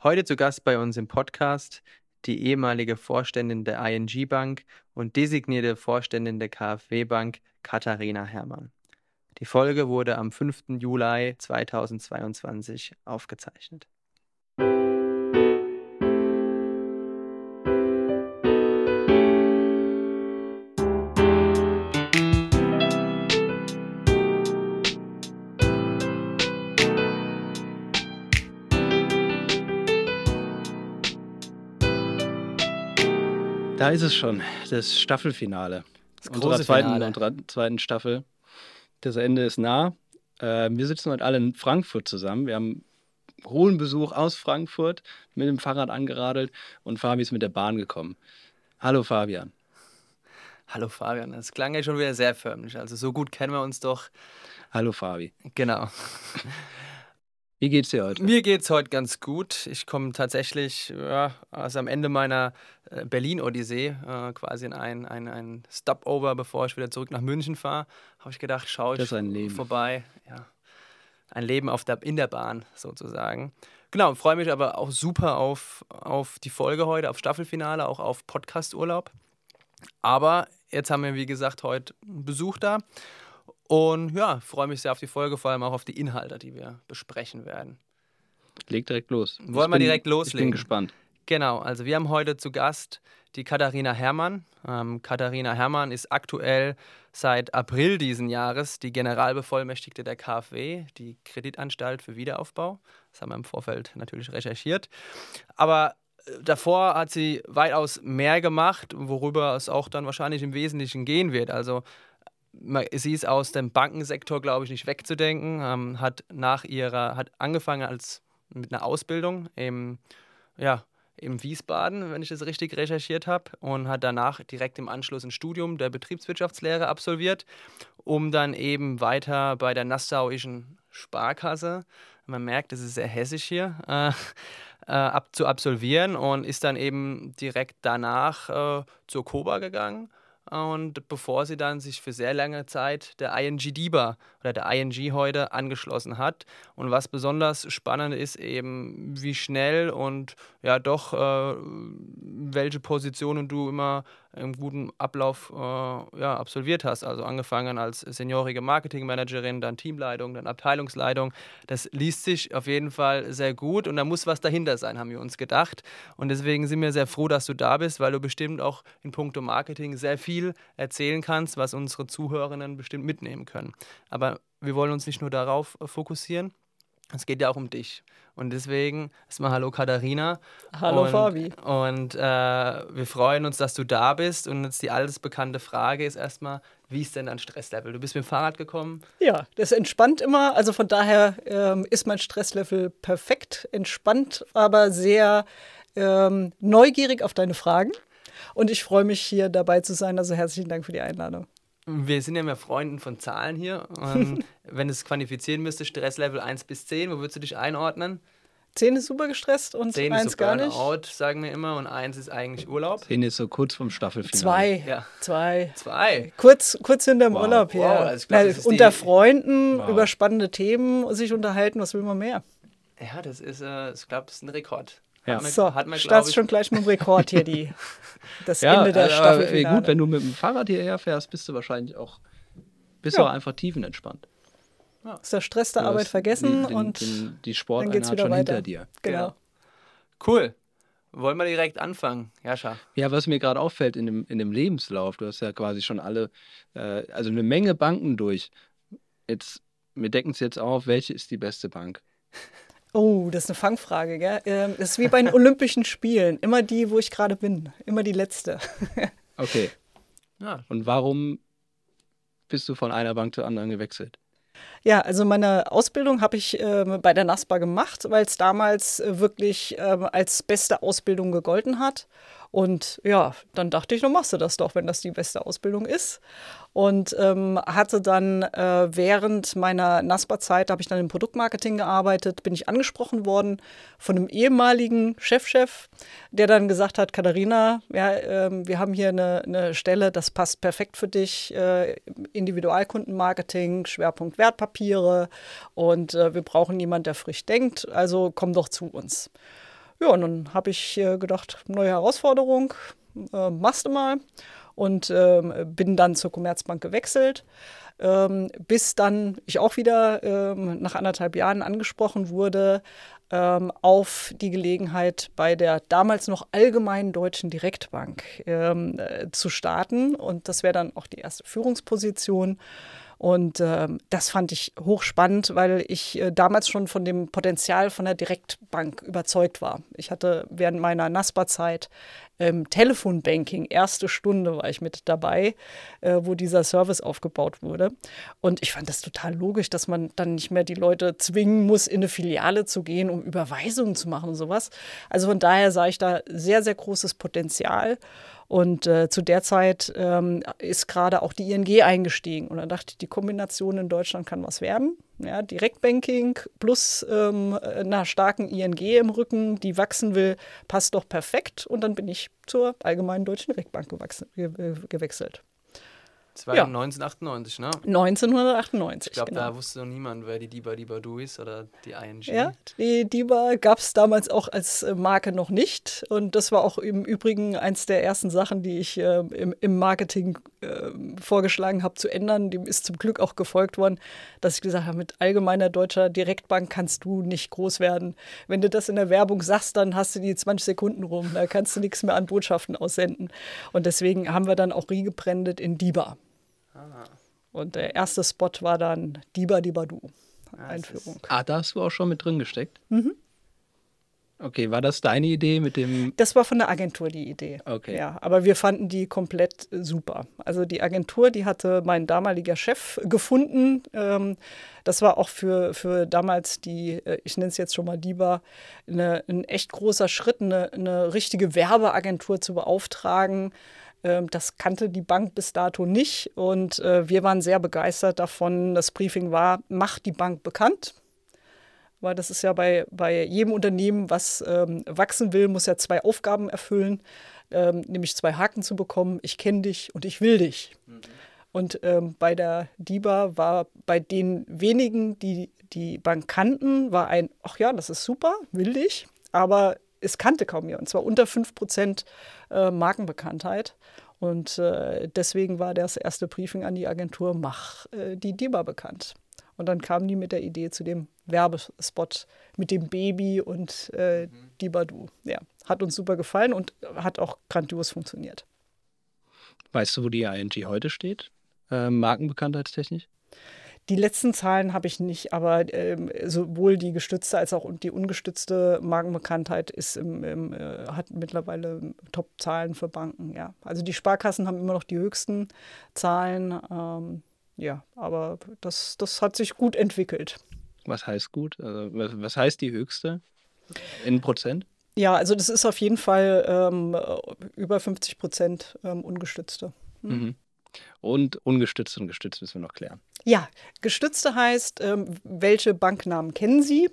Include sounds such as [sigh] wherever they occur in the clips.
Heute zu Gast bei uns im Podcast die ehemalige Vorständin der ING Bank und designierte Vorständin der KfW Bank Katharina Herrmann. Die Folge wurde am 5. Juli 2022 aufgezeichnet. Da ist es schon, das Staffelfinale das unserer zweiten, unserer zweiten Staffel. Das Ende ist nah. Äh, wir sitzen heute alle in Frankfurt zusammen. Wir haben hohen Besuch aus Frankfurt mit dem Fahrrad angeradelt und Fabi ist mit der Bahn gekommen. Hallo Fabian. Hallo Fabian, das klang ja schon wieder sehr förmlich. Also so gut kennen wir uns doch. Hallo Fabi. Genau. Wie geht's dir heute? Mir geht's heute ganz gut. Ich komme tatsächlich ja, also am Ende meiner äh, Berlin-Odyssee äh, quasi in ein, ein, ein Stopover, bevor ich wieder zurück nach München fahre. Habe ich gedacht, schaue ich vorbei. Ja, ein Leben auf der, in der Bahn sozusagen. Genau, freue mich aber auch super auf, auf die Folge heute, auf Staffelfinale, auch auf Podcast-Urlaub. Aber jetzt haben wir, wie gesagt, heute Besuch da. Und ja, freue mich sehr auf die Folge, vor allem auch auf die Inhalte, die wir besprechen werden. Leg direkt los. Wollen wir direkt loslegen? Ich bin gespannt. Genau, also wir haben heute zu Gast die Katharina Herrmann. Ähm, Katharina Herrmann ist aktuell seit April diesen Jahres die Generalbevollmächtigte der KfW, die Kreditanstalt für Wiederaufbau. Das haben wir im Vorfeld natürlich recherchiert. Aber äh, davor hat sie weitaus mehr gemacht, worüber es auch dann wahrscheinlich im Wesentlichen gehen wird. Also sie ist aus dem Bankensektor, glaube ich, nicht wegzudenken. Ähm, hat nach ihrer, hat angefangen als mit einer Ausbildung im, ja, im Wiesbaden, wenn ich das richtig recherchiert habe, und hat danach direkt im Anschluss ein Studium der Betriebswirtschaftslehre absolviert, um dann eben weiter bei der Nassauischen Sparkasse, man merkt, es ist sehr hessisch hier, äh, äh, ab, zu absolvieren und ist dann eben direkt danach äh, zur Koba gegangen und bevor sie dann sich für sehr lange Zeit der ING DIBA oder der ING heute angeschlossen hat. Und was besonders spannend ist eben, wie schnell und ja doch, äh, welche Positionen du immer im guten Ablauf äh, ja, absolviert hast. Also angefangen als seniorige Marketingmanagerin, dann Teamleitung, dann Abteilungsleitung. Das liest sich auf jeden Fall sehr gut und da muss was dahinter sein, haben wir uns gedacht. Und deswegen sind wir sehr froh, dass du da bist, weil du bestimmt auch in puncto Marketing sehr viel erzählen kannst, was unsere Zuhörerinnen bestimmt mitnehmen können. Aber wir wollen uns nicht nur darauf fokussieren, es geht ja auch um dich. Und deswegen erstmal Hallo Katharina. Hallo und, Fabi. Und äh, wir freuen uns, dass du da bist. Und jetzt die alles bekannte Frage ist erstmal, wie ist denn dein Stresslevel? Du bist mit dem Fahrrad gekommen? Ja, das entspannt immer. Also von daher ähm, ist mein Stresslevel perfekt, entspannt, aber sehr ähm, neugierig auf deine Fragen. Und ich freue mich, hier dabei zu sein. Also herzlichen Dank für die Einladung. Wir sind ja mehr Freunden von Zahlen hier. Ähm, [laughs] wenn es quantifizieren müsste, Stresslevel 1 bis 10, wo würdest du dich einordnen? 10 ist super gestresst und 10 1 ist so gar Burnout, nicht. sagen wir immer, und 1 ist eigentlich Urlaub. 10 ist so kurz vom Staffelfinale. Zwei. Ja. Zwei. Zwei. Kurz, kurz hinterm wow. Urlaub, ja. Wow, also glaub, Na, unter Freunden wow. über spannende Themen sich unterhalten, was will man mehr? Ja, das ist, äh, ich glaube, das ist ein Rekord. Ja. Man, so, hat man, startest schon gleich mit dem Rekord hier, die, [laughs] das ja, Ende der also, Staffel. Gut, wenn du mit dem Fahrrad hierher fährst, bist du wahrscheinlich auch, bist ja. auch einfach tiefenentspannt. Ja. Ist der Stress der Arbeit vergessen den, und den, die Sporteinheit schon weiter. hinter dir. Genau. Cool. Wollen wir direkt anfangen, Jascha? Ja, was mir gerade auffällt in dem, in dem Lebenslauf, du hast ja quasi schon alle, äh, also eine Menge Banken durch. Jetzt, wir decken es jetzt auf, welche ist die beste Bank? [laughs] Oh, das ist eine Fangfrage, gell? Ähm, das ist wie bei den [laughs] Olympischen Spielen. Immer die, wo ich gerade bin. Immer die letzte. [laughs] okay. Ja. Und warum bist du von einer Bank zur anderen gewechselt? Ja, also meine Ausbildung habe ich äh, bei der NASPA gemacht, weil es damals äh, wirklich äh, als beste Ausbildung gegolten hat. Und ja, dann dachte ich, dann machst du das doch, wenn das die beste Ausbildung ist. Und ähm, hatte dann äh, während meiner NASPA-Zeit, habe ich dann im Produktmarketing gearbeitet, bin ich angesprochen worden von einem ehemaligen Chefchef, -Chef, der dann gesagt hat, Katharina, ja, äh, wir haben hier eine, eine, Stelle, das passt perfekt für dich, äh, Individualkundenmarketing, Schwerpunkt Wertpapiere und äh, wir brauchen jemanden, der frisch denkt, also komm doch zu uns. Ja, und dann habe ich äh, gedacht, neue Herausforderung, äh, machst du mal. Und äh, bin dann zur Commerzbank gewechselt. Ähm, bis dann ich auch wieder ähm, nach anderthalb Jahren angesprochen wurde ähm, auf die Gelegenheit bei der damals noch allgemeinen Deutschen Direktbank ähm, äh, zu starten. Und das wäre dann auch die erste Führungsposition. Und äh, das fand ich hochspannend, weil ich äh, damals schon von dem Potenzial von der Direktbank überzeugt war. Ich hatte während meiner NASPA-Zeit ähm, Telefonbanking, erste Stunde war ich mit dabei, äh, wo dieser Service aufgebaut wurde. Und ich fand das total logisch, dass man dann nicht mehr die Leute zwingen muss, in eine Filiale zu gehen, um Überweisungen zu machen und sowas. Also von daher sah ich da sehr, sehr großes Potenzial. Und äh, zu der Zeit ähm, ist gerade auch die ING eingestiegen. Und dann dachte ich, die Kombination in Deutschland kann was werden. Ja, Direktbanking plus ähm, einer starken ING im Rücken, die wachsen will, passt doch perfekt. Und dann bin ich zur Allgemeinen Deutschen Direktbank gewachsen, gewechselt. Das war ja. 1998, ne? 1998. Ich glaube, genau. da wusste noch niemand, wer die Diba Diba Du ist oder die ING. Ja, die Diba gab es damals auch als äh, Marke noch nicht. Und das war auch im Übrigen eins der ersten Sachen, die ich äh, im, im, Marketing äh, vorgeschlagen habe zu ändern. Dem ist zum Glück auch gefolgt worden, dass ich gesagt habe, mit allgemeiner deutscher Direktbank kannst du nicht groß werden. Wenn du das in der Werbung sagst, dann hast du die 20 Sekunden rum. Da kannst du nichts mehr an Botschaften aussenden. Und deswegen haben wir dann auch Rie gebrandet in Diba. Und der erste Spot war dann Diba Diba Du. Einführung. ah, da hast du auch schon mit drin gesteckt? Mhm. Okay, war das deine Idee mit dem? Das war von der Agentur die Idee. Okay. Ja, aber wir fanden die komplett super. Also die Agentur, die hatte mein damaliger Chef gefunden. Ähm, das war auch für, für damals die, äh, ich nenne es jetzt schon mal DIBA, eine, ein echt großer Schritt, eine, eine richtige Werbeagentur zu beauftragen das kannte die Bank bis dato nicht und äh, wir waren sehr begeistert davon. Das Briefing war, macht die Bank bekannt. Weil das ist ja bei, bei jedem Unternehmen, was ähm, wachsen will, muss ja zwei Aufgaben erfüllen, ähm, nämlich zwei Haken zu bekommen. Ich kenne dich und ich will dich. Mhm. Und ähm, bei der DIBA war bei den wenigen, die die Bank kannten, war ein, ach ja, das ist super, will dich, aber es kannte kaum jemand. Und zwar unter 5% äh, Markenbekanntheit. Und äh, deswegen war das erste Briefing an die Agentur, mach äh, die DIBA bekannt. Und dann kamen die mit der Idee zu dem Werbespot mit dem Baby und äh, mhm. Dibadu. Ja, hat uns super gefallen und hat auch grandios funktioniert. Weißt du, wo die ING heute steht? Äh, markenbekanntheitstechnisch? Die letzten Zahlen habe ich nicht, aber ähm, sowohl die gestützte als auch die ungestützte Markenbekanntheit ist im, im, äh, hat mittlerweile Top-Zahlen für Banken. Ja. Also die Sparkassen haben immer noch die höchsten Zahlen. Ähm, ja, aber das, das hat sich gut entwickelt. Was heißt gut? Also, was heißt die höchste in Prozent? Ja, also das ist auf jeden Fall ähm, über 50 Prozent ähm, ungestützte. Hm. Mhm. Und ungestützt und gestützt müssen wir noch klären. Ja, gestützte heißt, ähm, welche Banknamen kennen Sie?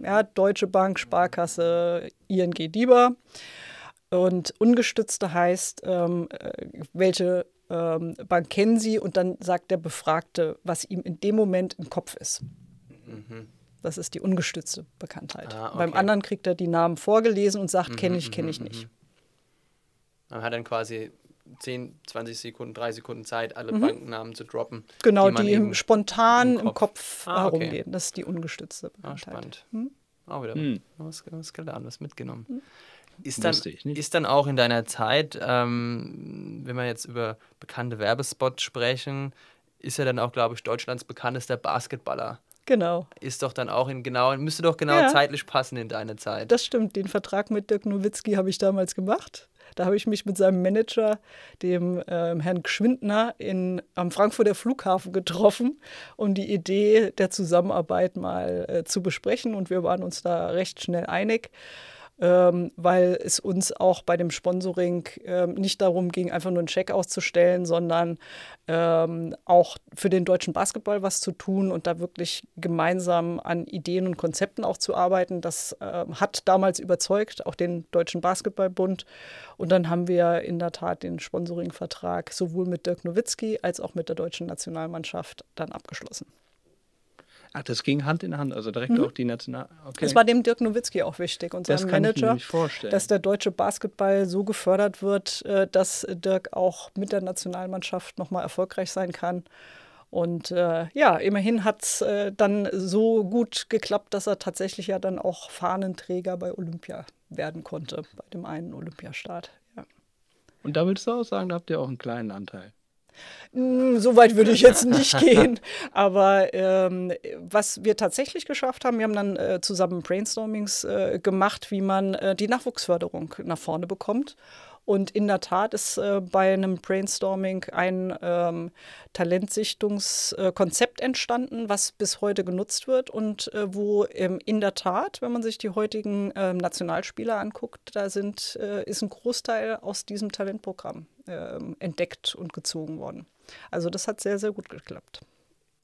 Ja, Deutsche Bank, Sparkasse, ING DIBA. Und ungestützte heißt, ähm, äh, welche ähm, Bank kennen Sie? Und dann sagt der Befragte, was ihm in dem Moment im Kopf ist. Mhm. Das ist die ungestützte Bekanntheit. Ah, okay. Beim anderen kriegt er die Namen vorgelesen und sagt, mhm, kenne ich, kenne ich mhm, nicht. Mhm. Man hat dann quasi 10, 20 Sekunden, 3 Sekunden Zeit, alle mhm. Bankennamen zu droppen. Genau, die, die spontan im Kopf, im Kopf ah, herumgehen. Okay. Das ist die ungestützte Ah, spannend. Hm? Auch wieder hm. was, was gelernt, was mitgenommen. Hm. Ist dann, ist dann auch in deiner Zeit, ähm, wenn wir jetzt über bekannte Werbespots sprechen, ist er dann auch, glaube ich, Deutschlands bekanntester Basketballer. Genau. Ist doch dann auch in genau, müsste doch genau ja. zeitlich passen in deine Zeit. Das stimmt. Den Vertrag mit Dirk Nowitzki habe ich damals gemacht. Da habe ich mich mit seinem Manager, dem äh, Herrn Gschwindner, in, am Frankfurter Flughafen getroffen, um die Idee der Zusammenarbeit mal äh, zu besprechen. Und wir waren uns da recht schnell einig ähm, weil es uns auch bei dem Sponsoring ähm, nicht darum ging, einfach nur einen Check auszustellen, sondern ähm, auch für den deutschen Basketball was zu tun und da wirklich gemeinsam an Ideen und Konzepten auch zu arbeiten. Das äh, hat damals überzeugt, auch den Deutschen Basketballbund. Und dann haben wir in der Tat den Sponsoringvertrag sowohl mit Dirk Nowitzki als auch mit der deutschen Nationalmannschaft dann abgeschlossen. Ach, das ging Hand in Hand, also direkt mhm. auch die National. Okay. Das war dem Dirk Nowitzki auch wichtig und seinem Manager, dass der deutsche Basketball so gefördert wird, äh, dass Dirk auch mit der Nationalmannschaft nochmal erfolgreich sein kann. Und äh, ja, immerhin hat es äh, dann so gut geklappt, dass er tatsächlich ja dann auch Fahnenträger bei Olympia werden konnte, bei dem einen Olympiastart. Ja. Und da würdest du auch sagen, da habt ihr auch einen kleinen Anteil. Hm, so weit würde ich jetzt nicht [laughs] gehen. Aber ähm, was wir tatsächlich geschafft haben, wir haben dann äh, zusammen Brainstormings äh, gemacht, wie man äh, die Nachwuchsförderung nach vorne bekommt. Und in der Tat ist äh, bei einem Brainstorming ein ähm, Talentsichtungskonzept entstanden, was bis heute genutzt wird und äh, wo ähm, in der Tat, wenn man sich die heutigen äh, Nationalspieler anguckt, da sind, äh, ist ein Großteil aus diesem Talentprogramm ähm, entdeckt und gezogen worden. Also das hat sehr, sehr gut geklappt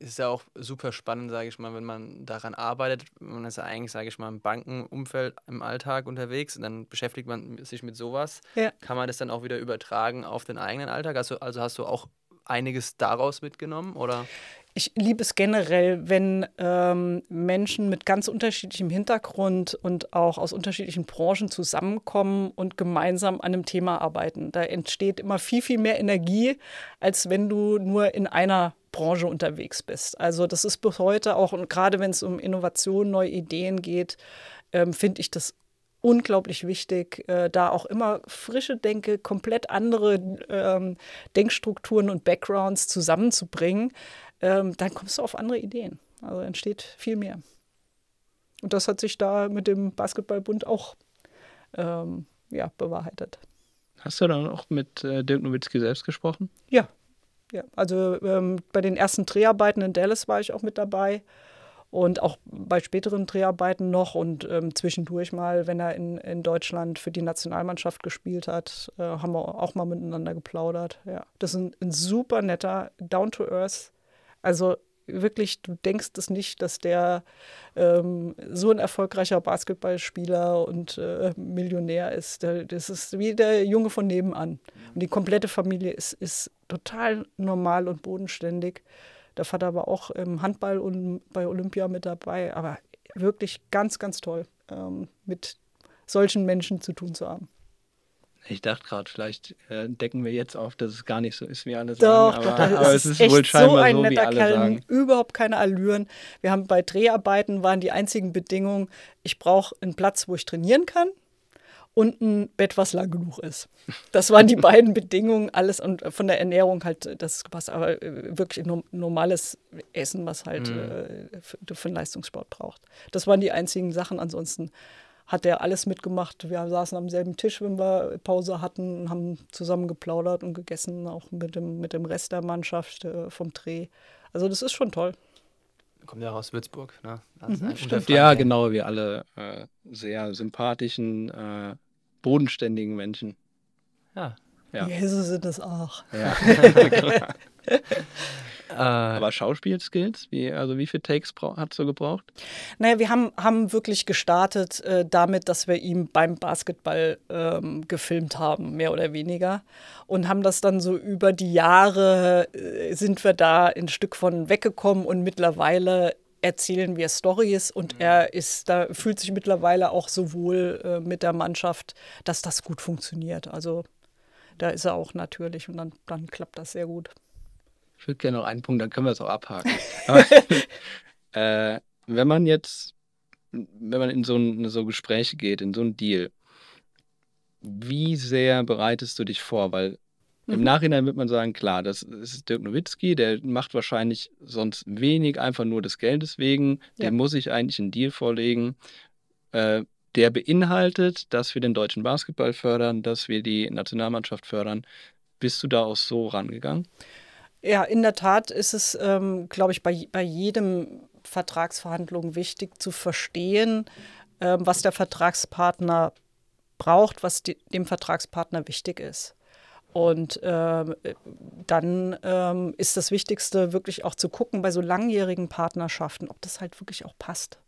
ist ja auch super spannend, sage ich mal, wenn man daran arbeitet. Man ist ja eigentlich, sage ich mal, im Bankenumfeld im Alltag unterwegs und dann beschäftigt man sich mit sowas. Ja. Kann man das dann auch wieder übertragen auf den eigenen Alltag? Also, also hast du auch einiges daraus mitgenommen oder? Ich liebe es generell, wenn ähm, Menschen mit ganz unterschiedlichem Hintergrund und auch aus unterschiedlichen Branchen zusammenkommen und gemeinsam an einem Thema arbeiten. Da entsteht immer viel, viel mehr Energie, als wenn du nur in einer Branche unterwegs bist. Also das ist bis heute auch, und gerade wenn es um Innovation, neue Ideen geht, ähm, finde ich das unglaublich wichtig, äh, da auch immer frische Denke, komplett andere ähm, Denkstrukturen und Backgrounds zusammenzubringen. Ähm, dann kommst du auf andere Ideen. Also entsteht viel mehr. Und das hat sich da mit dem Basketballbund auch ähm, ja, bewahrheitet. Hast du dann auch mit äh, Dirk Nowitzki selbst gesprochen? Ja, ja, also ähm, bei den ersten Dreharbeiten in Dallas war ich auch mit dabei und auch bei späteren Dreharbeiten noch und ähm, zwischendurch mal, wenn er in, in Deutschland für die Nationalmannschaft gespielt hat, äh, haben wir auch mal miteinander geplaudert. Ja, das ist ein, ein super netter, down to earth, also wirklich, du denkst es nicht, dass der ähm, so ein erfolgreicher Basketballspieler und äh, Millionär ist. Das ist wie der Junge von nebenan. Und die komplette Familie ist, ist total normal und bodenständig. Der Vater war auch im Handball und bei Olympia mit dabei. Aber wirklich ganz, ganz toll, ähm, mit solchen Menschen zu tun zu haben. Ich dachte gerade, vielleicht äh, decken wir jetzt auf, dass es gar nicht so ist, wie alle doch, sagen. Aber, doch, [laughs] aber es ist, ist wohl scheinbar so, ein so netter Kerl, sagen. Überhaupt keine Allüren. Wir haben bei Dreharbeiten waren die einzigen Bedingungen, ich brauche einen Platz, wo ich trainieren kann und ein Bett, was lang genug ist. Das waren die [laughs] beiden Bedingungen, alles und von der Ernährung halt, das was aber äh, wirklich normales Essen, was halt mhm. äh, für, für den Leistungssport braucht. Das waren die einzigen Sachen. Ansonsten hat er alles mitgemacht. Wir saßen am selben Tisch, wenn wir Pause hatten, haben zusammen geplaudert und gegessen, auch mit dem, mit dem Rest der Mannschaft äh, vom Dreh. Also das ist schon toll. Kommt ja aus Würzburg, ne? Mhm, ja, genau, wie alle äh, sehr sympathischen, äh, bodenständigen Menschen. Ja. ja. Jesus sind es auch. Ja. [laughs] [laughs] Äh, Aber Schauspielskills, wie, also wie viele Takes hat du gebraucht? Naja, wir haben, haben wirklich gestartet äh, damit, dass wir ihn beim Basketball ähm, gefilmt haben, mehr oder weniger. Und haben das dann so über die Jahre, äh, sind wir da ein Stück von weggekommen und mittlerweile erzählen wir Stories und mhm. er ist da fühlt sich mittlerweile auch so wohl äh, mit der Mannschaft, dass das gut funktioniert. Also da ist er auch natürlich und dann, dann klappt das sehr gut. Ich würde gerne noch einen Punkt, dann können wir es auch abhaken. [laughs] Aber, äh, wenn man jetzt, wenn man in so, ein, so Gespräche geht, in so ein Deal, wie sehr bereitest du dich vor? Weil im mhm. Nachhinein wird man sagen, klar, das ist Dirk Nowitzki, der macht wahrscheinlich sonst wenig, einfach nur des Geldes wegen. Ja. Dem muss ich eigentlich einen Deal vorlegen. Äh, der beinhaltet, dass wir den deutschen Basketball fördern, dass wir die Nationalmannschaft fördern. Bist du da auch so rangegangen? Ja, in der Tat ist es, ähm, glaube ich, bei, bei jedem Vertragsverhandlung wichtig zu verstehen, ähm, was der Vertragspartner braucht, was die, dem Vertragspartner wichtig ist. Und ähm, dann ähm, ist das Wichtigste wirklich auch zu gucken bei so langjährigen Partnerschaften, ob das halt wirklich auch passt.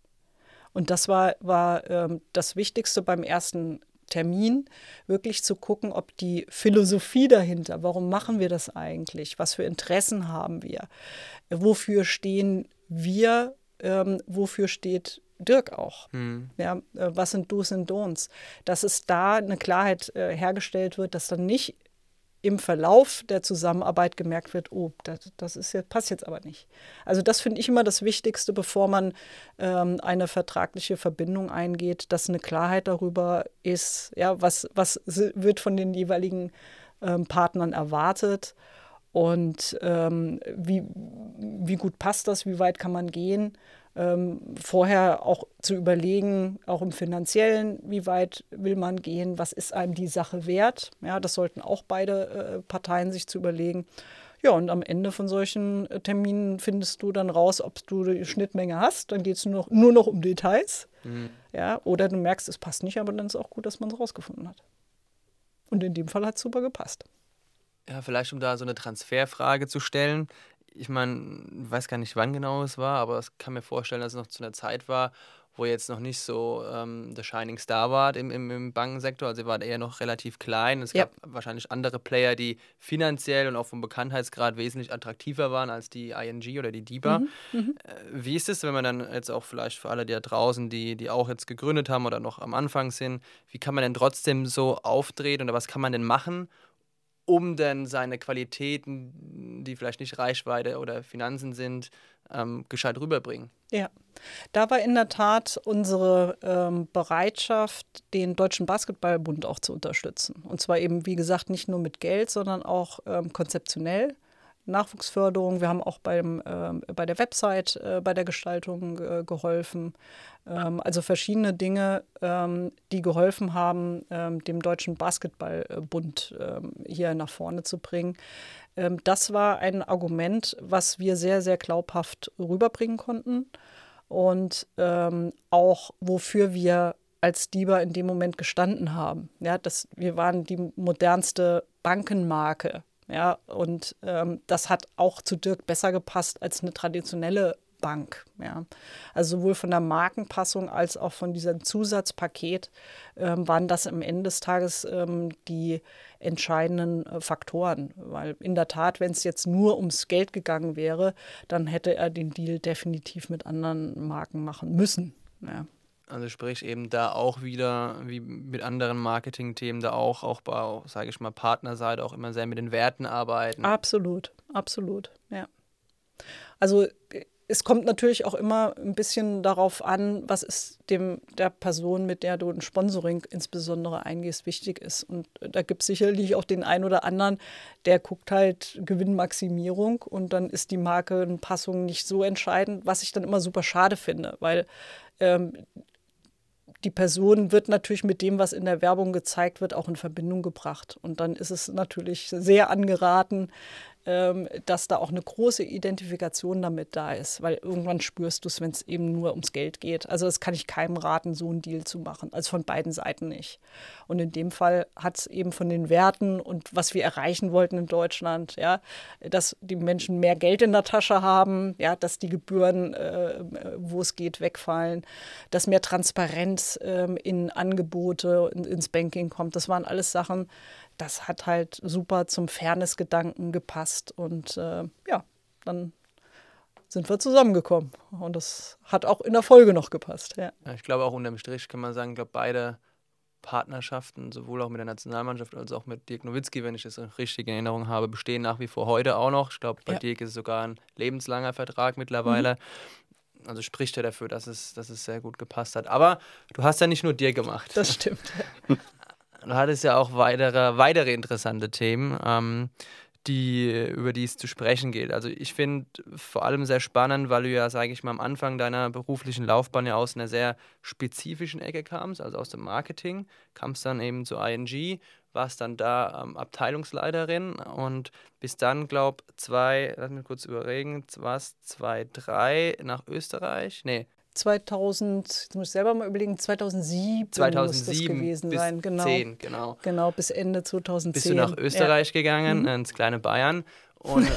Und das war, war ähm, das Wichtigste beim ersten Termin wirklich zu gucken, ob die Philosophie dahinter, warum machen wir das eigentlich, was für Interessen haben wir, wofür stehen wir ähm, wofür steht Dirk auch. Hm. Ja, äh, was sind Do's und Don'ts? Dass es da eine Klarheit äh, hergestellt wird, dass dann nicht im Verlauf der Zusammenarbeit gemerkt wird, oh, das, das ist jetzt, passt jetzt aber nicht. Also das finde ich immer das Wichtigste, bevor man ähm, eine vertragliche Verbindung eingeht, dass eine Klarheit darüber ist, ja, was, was wird von den jeweiligen ähm, Partnern erwartet und ähm, wie, wie gut passt das, wie weit kann man gehen ähm, vorher auch zu überlegen, auch im finanziellen, wie weit will man gehen, was ist einem die Sache wert. Ja, das sollten auch beide äh, Parteien sich zu überlegen. Ja, und am Ende von solchen äh, Terminen findest du dann raus, ob du die Schnittmenge hast. Dann geht es nur noch, nur noch um Details. Mhm. Ja, oder du merkst, es passt nicht, aber dann ist auch gut, dass man es rausgefunden hat. Und in dem Fall hat es super gepasst. Ja, vielleicht um da so eine Transferfrage zu stellen ich meine, ich weiß gar nicht, wann genau es war, aber ich kann mir vorstellen, dass es noch zu einer Zeit war, wo jetzt noch nicht so ähm, der Shining Star war im, im, im Bankensektor. Also ihr wart eher noch relativ klein. Es ja. gab wahrscheinlich andere Player, die finanziell und auch vom Bekanntheitsgrad wesentlich attraktiver waren als die ING oder die DIBA. Mhm, mhm. Äh, wie ist es, wenn man dann jetzt auch vielleicht für alle die da draußen, die, die auch jetzt gegründet haben oder noch am Anfang sind, wie kann man denn trotzdem so auftreten oder was kann man denn machen, um dann seine Qualitäten, die vielleicht nicht Reichweite oder Finanzen sind, ähm, gescheit rüberbringen. Ja, da war in der Tat unsere ähm, Bereitschaft, den Deutschen Basketballbund auch zu unterstützen. Und zwar eben, wie gesagt, nicht nur mit Geld, sondern auch ähm, konzeptionell. Nachwuchsförderung. Wir haben auch beim, äh, bei der Website äh, bei der Gestaltung äh, geholfen. Ähm, also verschiedene Dinge, ähm, die geholfen haben, ähm, dem Deutschen Basketballbund ähm, hier nach vorne zu bringen. Ähm, das war ein Argument, was wir sehr, sehr glaubhaft rüberbringen konnten und ähm, auch wofür wir als Dieber in dem Moment gestanden haben. Ja, das, wir waren die modernste Bankenmarke ja, und ähm, das hat auch zu Dirk besser gepasst als eine traditionelle Bank. Ja. Also sowohl von der Markenpassung als auch von diesem Zusatzpaket ähm, waren das am Ende des Tages ähm, die entscheidenden äh, Faktoren. Weil in der Tat, wenn es jetzt nur ums Geld gegangen wäre, dann hätte er den Deal definitiv mit anderen Marken machen müssen. Ja. Also sprich eben da auch wieder, wie mit anderen Marketing-Themen, da auch, auch bei, sage ich mal, Partnerseite auch immer sehr mit den Werten arbeiten. Absolut, absolut, ja. Also es kommt natürlich auch immer ein bisschen darauf an, was ist dem der Person, mit der du ein Sponsoring insbesondere eingehst, wichtig ist. Und da gibt es sicherlich auch den einen oder anderen, der guckt halt Gewinnmaximierung und dann ist die Markenpassung nicht so entscheidend, was ich dann immer super schade finde, weil ähm, die Person wird natürlich mit dem, was in der Werbung gezeigt wird, auch in Verbindung gebracht. Und dann ist es natürlich sehr angeraten, dass da auch eine große Identifikation damit da ist, weil irgendwann spürst du es, wenn es eben nur ums Geld geht. Also das kann ich keinem raten, so einen Deal zu machen, also von beiden Seiten nicht. Und in dem Fall hat es eben von den Werten und was wir erreichen wollten in Deutschland, ja, dass die Menschen mehr Geld in der Tasche haben, ja, dass die Gebühren, äh, wo es geht, wegfallen, dass mehr Transparenz äh, in Angebote, in, ins Banking kommt. Das waren alles Sachen, das hat halt super zum Fairness-Gedanken gepasst. Und äh, ja, dann sind wir zusammengekommen. Und das hat auch in der Folge noch gepasst. Ja. ja ich glaube auch unterm Strich kann man sagen, ich glaube beide Partnerschaften, sowohl auch mit der Nationalmannschaft als auch mit Dirk Nowitzki, wenn ich das richtig in Erinnerung habe, bestehen nach wie vor heute auch noch. Ich glaube, bei ja. Dirk ist es sogar ein lebenslanger Vertrag mittlerweile. Mhm. Also spricht er dafür, dass es, dass es sehr gut gepasst hat. Aber du hast ja nicht nur dir gemacht. Das stimmt. [laughs] du hattest ja auch weitere, weitere interessante Themen, ähm, die, über die es zu sprechen geht. Also ich finde vor allem sehr spannend, weil du ja, sage ich mal, am Anfang deiner beruflichen Laufbahn ja aus einer sehr spezifischen Ecke kamst, also aus dem Marketing, kamst dann eben zu ING, warst dann da ähm, Abteilungsleiterin und bis dann, glaube zwei, lass mich kurz überlegen, was, zwei, drei nach Österreich, nee, 2000, jetzt muss ich selber mal überlegen, 2007, 2007 muss das gewesen bis sein. Genau. 10, genau. Genau, bis Ende 2010. Bist du nach Österreich ja. gegangen, mhm. ins kleine Bayern. Und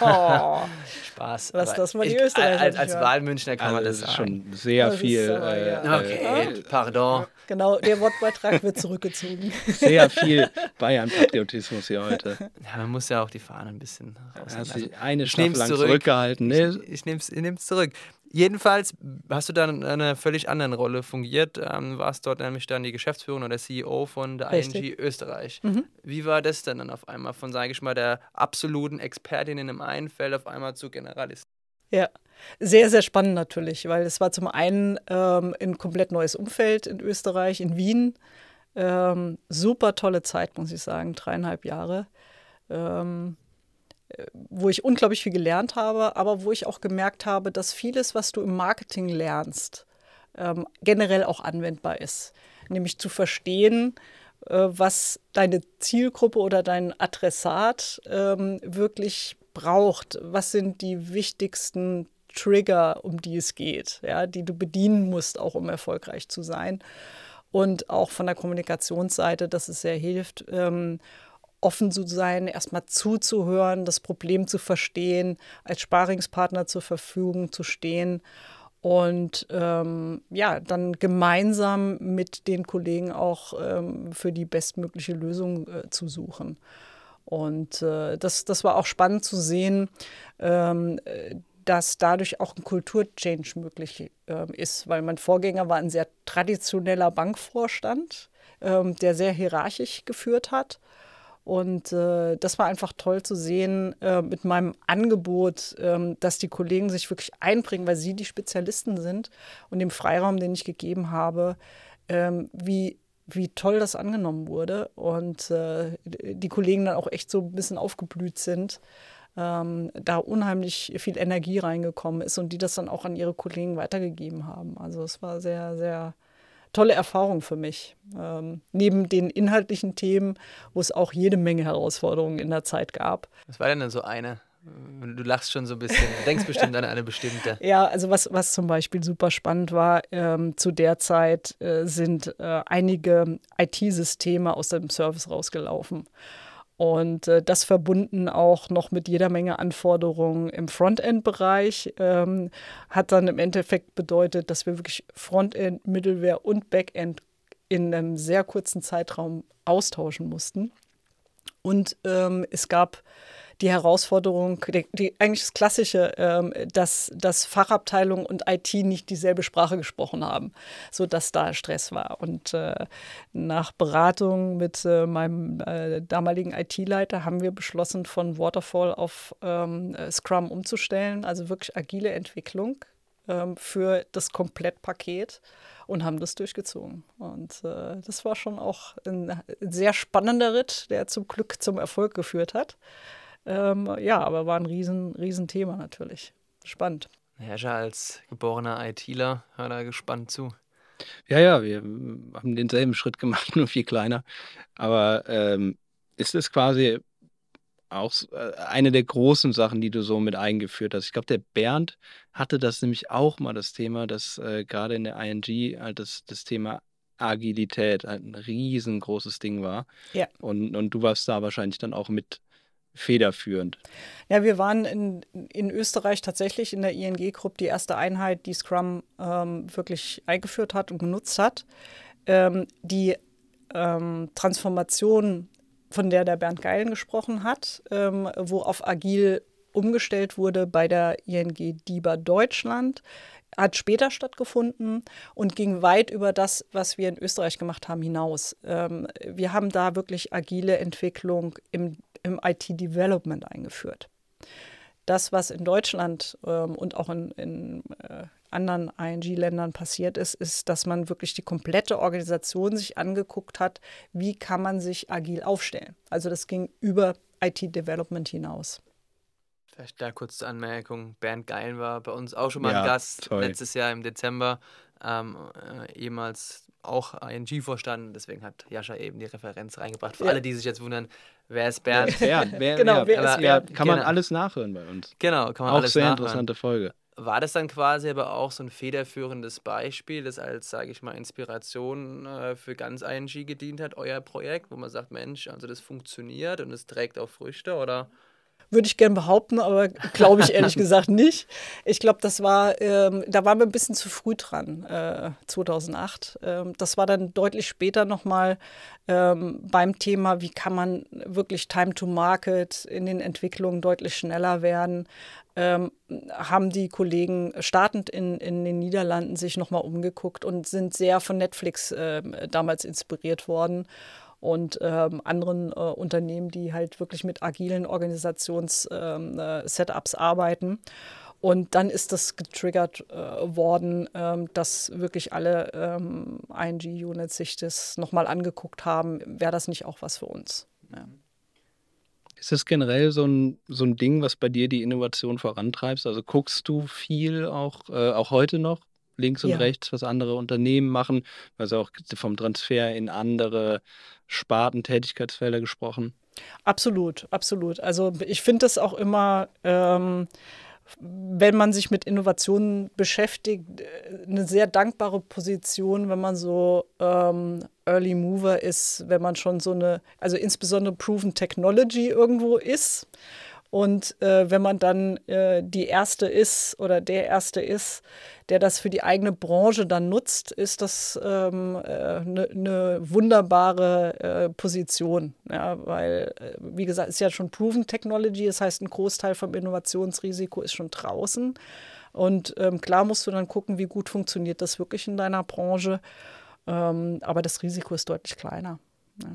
oh, [laughs] [laughs] Spaß. Was das mal die Österreicher. Als, als Wahlmünchner kann also man das, das ist schon sehr das viel. Aber, äh. Okay, äh, pardon. Genau, der Wortbeitrag wird zurückgezogen. [laughs] Sehr viel Bayern-Patriotismus hier heute. Ja, man muss ja auch die Fahne ein bisschen rausnehmen. Also eine Staffel lang zurück. zurückgehalten. Nee. Ich, ich nehme es zurück Jedenfalls hast du dann in einer völlig anderen Rolle fungiert, ähm, warst dort nämlich dann die Geschäftsführerin oder CEO von der Richtig. ING Österreich. Mhm. Wie war das denn dann auf einmal von, sage ich mal, der absoluten Expertin in einem einen Feld auf einmal zu Generalist? Ja, sehr, sehr spannend natürlich, weil es war zum einen ähm, ein komplett neues Umfeld in Österreich, in Wien. Ähm, super tolle Zeit, muss ich sagen, dreieinhalb Jahre. Ähm, wo ich unglaublich viel gelernt habe, aber wo ich auch gemerkt habe, dass vieles, was du im Marketing lernst, ähm, generell auch anwendbar ist. Nämlich zu verstehen, äh, was deine Zielgruppe oder dein Adressat ähm, wirklich braucht. Was sind die wichtigsten Trigger, um die es geht, ja, die du bedienen musst, auch um erfolgreich zu sein. Und auch von der Kommunikationsseite, dass es sehr hilft. Ähm, offen zu sein, erstmal zuzuhören, das Problem zu verstehen, als Sparingspartner zur Verfügung zu stehen und ähm, ja, dann gemeinsam mit den Kollegen auch ähm, für die bestmögliche Lösung äh, zu suchen. Und äh, das, das war auch spannend zu sehen, ähm, dass dadurch auch ein Kulturchange möglich äh, ist, weil mein Vorgänger war ein sehr traditioneller Bankvorstand, ähm, der sehr hierarchisch geführt hat. Und äh, das war einfach toll zu sehen äh, mit meinem Angebot, äh, dass die Kollegen sich wirklich einbringen, weil sie die Spezialisten sind und dem Freiraum, den ich gegeben habe, ähm, wie, wie toll das angenommen wurde und äh, die Kollegen dann auch echt so ein bisschen aufgeblüht sind. Ähm, da unheimlich viel Energie reingekommen ist und die das dann auch an ihre Kollegen weitergegeben haben. Also es war sehr, sehr tolle Erfahrung für mich. Ähm, neben den inhaltlichen Themen, wo es auch jede Menge Herausforderungen in der Zeit gab. Was war denn so eine? Du lachst schon so ein bisschen, du denkst bestimmt an eine bestimmte. [laughs] Ja, also was, was zum Beispiel super spannend war, ähm, zu der Zeit äh, sind äh, einige IT-Systeme aus dem Service rausgelaufen. Und äh, das verbunden auch noch mit jeder Menge Anforderungen im Frontend-Bereich ähm, hat dann im Endeffekt bedeutet, dass wir wirklich Frontend, Middleware und Backend in einem sehr kurzen Zeitraum austauschen mussten. Und ähm, es gab die Herausforderung, die, die eigentlich das Klassische, ähm, dass, dass Fachabteilung und IT nicht dieselbe Sprache gesprochen haben, sodass da Stress war. Und äh, nach Beratung mit äh, meinem äh, damaligen IT-Leiter haben wir beschlossen, von Waterfall auf ähm, Scrum umzustellen, also wirklich agile Entwicklung ähm, für das Komplettpaket und haben das durchgezogen. Und äh, das war schon auch ein sehr spannender Ritt, der zum Glück zum Erfolg geführt hat. Ähm, ja, aber war ein riesen, riesen Thema natürlich. Spannend. Herrscher als geborener ITler, hör da gespannt zu. Ja, ja, wir haben denselben Schritt gemacht, [laughs] nur viel kleiner. Aber ähm, ist es quasi auch äh, eine der großen Sachen, die du so mit eingeführt hast. Ich glaube, der Bernd hatte das nämlich auch mal das Thema, dass äh, gerade in der ING halt das, das Thema Agilität halt ein riesengroßes Ding war. Ja. Und, und du warst da wahrscheinlich dann auch mit federführend? Ja, wir waren in, in Österreich tatsächlich in der ing gruppe die erste Einheit, die Scrum ähm, wirklich eingeführt hat und genutzt hat. Ähm, die ähm, Transformation, von der der Bernd Geilen gesprochen hat, ähm, wo auf Agil umgestellt wurde bei der ING DIBA Deutschland, hat später stattgefunden und ging weit über das, was wir in Österreich gemacht haben, hinaus. Ähm, wir haben da wirklich agile Entwicklung im im IT-Development eingeführt. Das, was in Deutschland ähm, und auch in, in äh, anderen ING-Ländern passiert ist, ist, dass man wirklich die komplette Organisation sich angeguckt hat, wie kann man sich agil aufstellen. Also das ging über IT-Development hinaus. Vielleicht da kurz zur Anmerkung. Bernd Geil war bei uns auch schon mal ja, ein Gast, toll. letztes Jahr im Dezember, ähm, äh, ehemals auch ING vorstanden. Deswegen hat Jascha eben die Referenz reingebracht. Für ja. alle, die sich jetzt wundern, wer ist Bernd? Bernd, [laughs] wer, genau, ja, wer ist Bernd? Kann man genau. alles nachhören bei uns. Genau, kann man auch alles sehr nachhören. interessante Folge. War das dann quasi aber auch so ein federführendes Beispiel, das als, sage ich mal, Inspiration äh, für ganz ING gedient hat, euer Projekt, wo man sagt, Mensch, also das funktioniert und es trägt auch Früchte, oder? Würde ich gern behaupten, aber glaube ich ehrlich [laughs] gesagt nicht. Ich glaube, das war, ähm, da waren wir ein bisschen zu früh dran, äh, 2008. Ähm, das war dann deutlich später nochmal ähm, beim Thema, wie kann man wirklich Time to Market in den Entwicklungen deutlich schneller werden. Ähm, haben die Kollegen startend in, in den Niederlanden sich nochmal umgeguckt und sind sehr von Netflix äh, damals inspiriert worden und ähm, anderen äh, Unternehmen, die halt wirklich mit agilen Organisations-Setups ähm, äh, arbeiten. Und dann ist das getriggert äh, worden, ähm, dass wirklich alle ähm, ING-Units sich das nochmal angeguckt haben. Wäre das nicht auch was für uns? Ja. Ist das generell so ein, so ein Ding, was bei dir die Innovation vorantreibst? Also guckst du viel auch, äh, auch heute noch? Links und ja. rechts, was andere Unternehmen machen, also auch vom Transfer in andere Sparten, Tätigkeitsfelder gesprochen. Absolut, absolut. Also ich finde das auch immer, ähm, wenn man sich mit Innovationen beschäftigt, eine sehr dankbare Position, wenn man so ähm, Early Mover ist, wenn man schon so eine, also insbesondere Proven Technology irgendwo ist. Und äh, wenn man dann äh, die Erste ist oder der Erste ist, der das für die eigene Branche dann nutzt, ist das eine ähm, äh, ne, ne wunderbare äh, Position. Ja, weil, äh, wie gesagt, ist ja schon Proven Technology, das heißt, ein Großteil vom Innovationsrisiko ist schon draußen. Und ähm, klar musst du dann gucken, wie gut funktioniert das wirklich in deiner Branche. Ähm, aber das Risiko ist deutlich kleiner. Ja.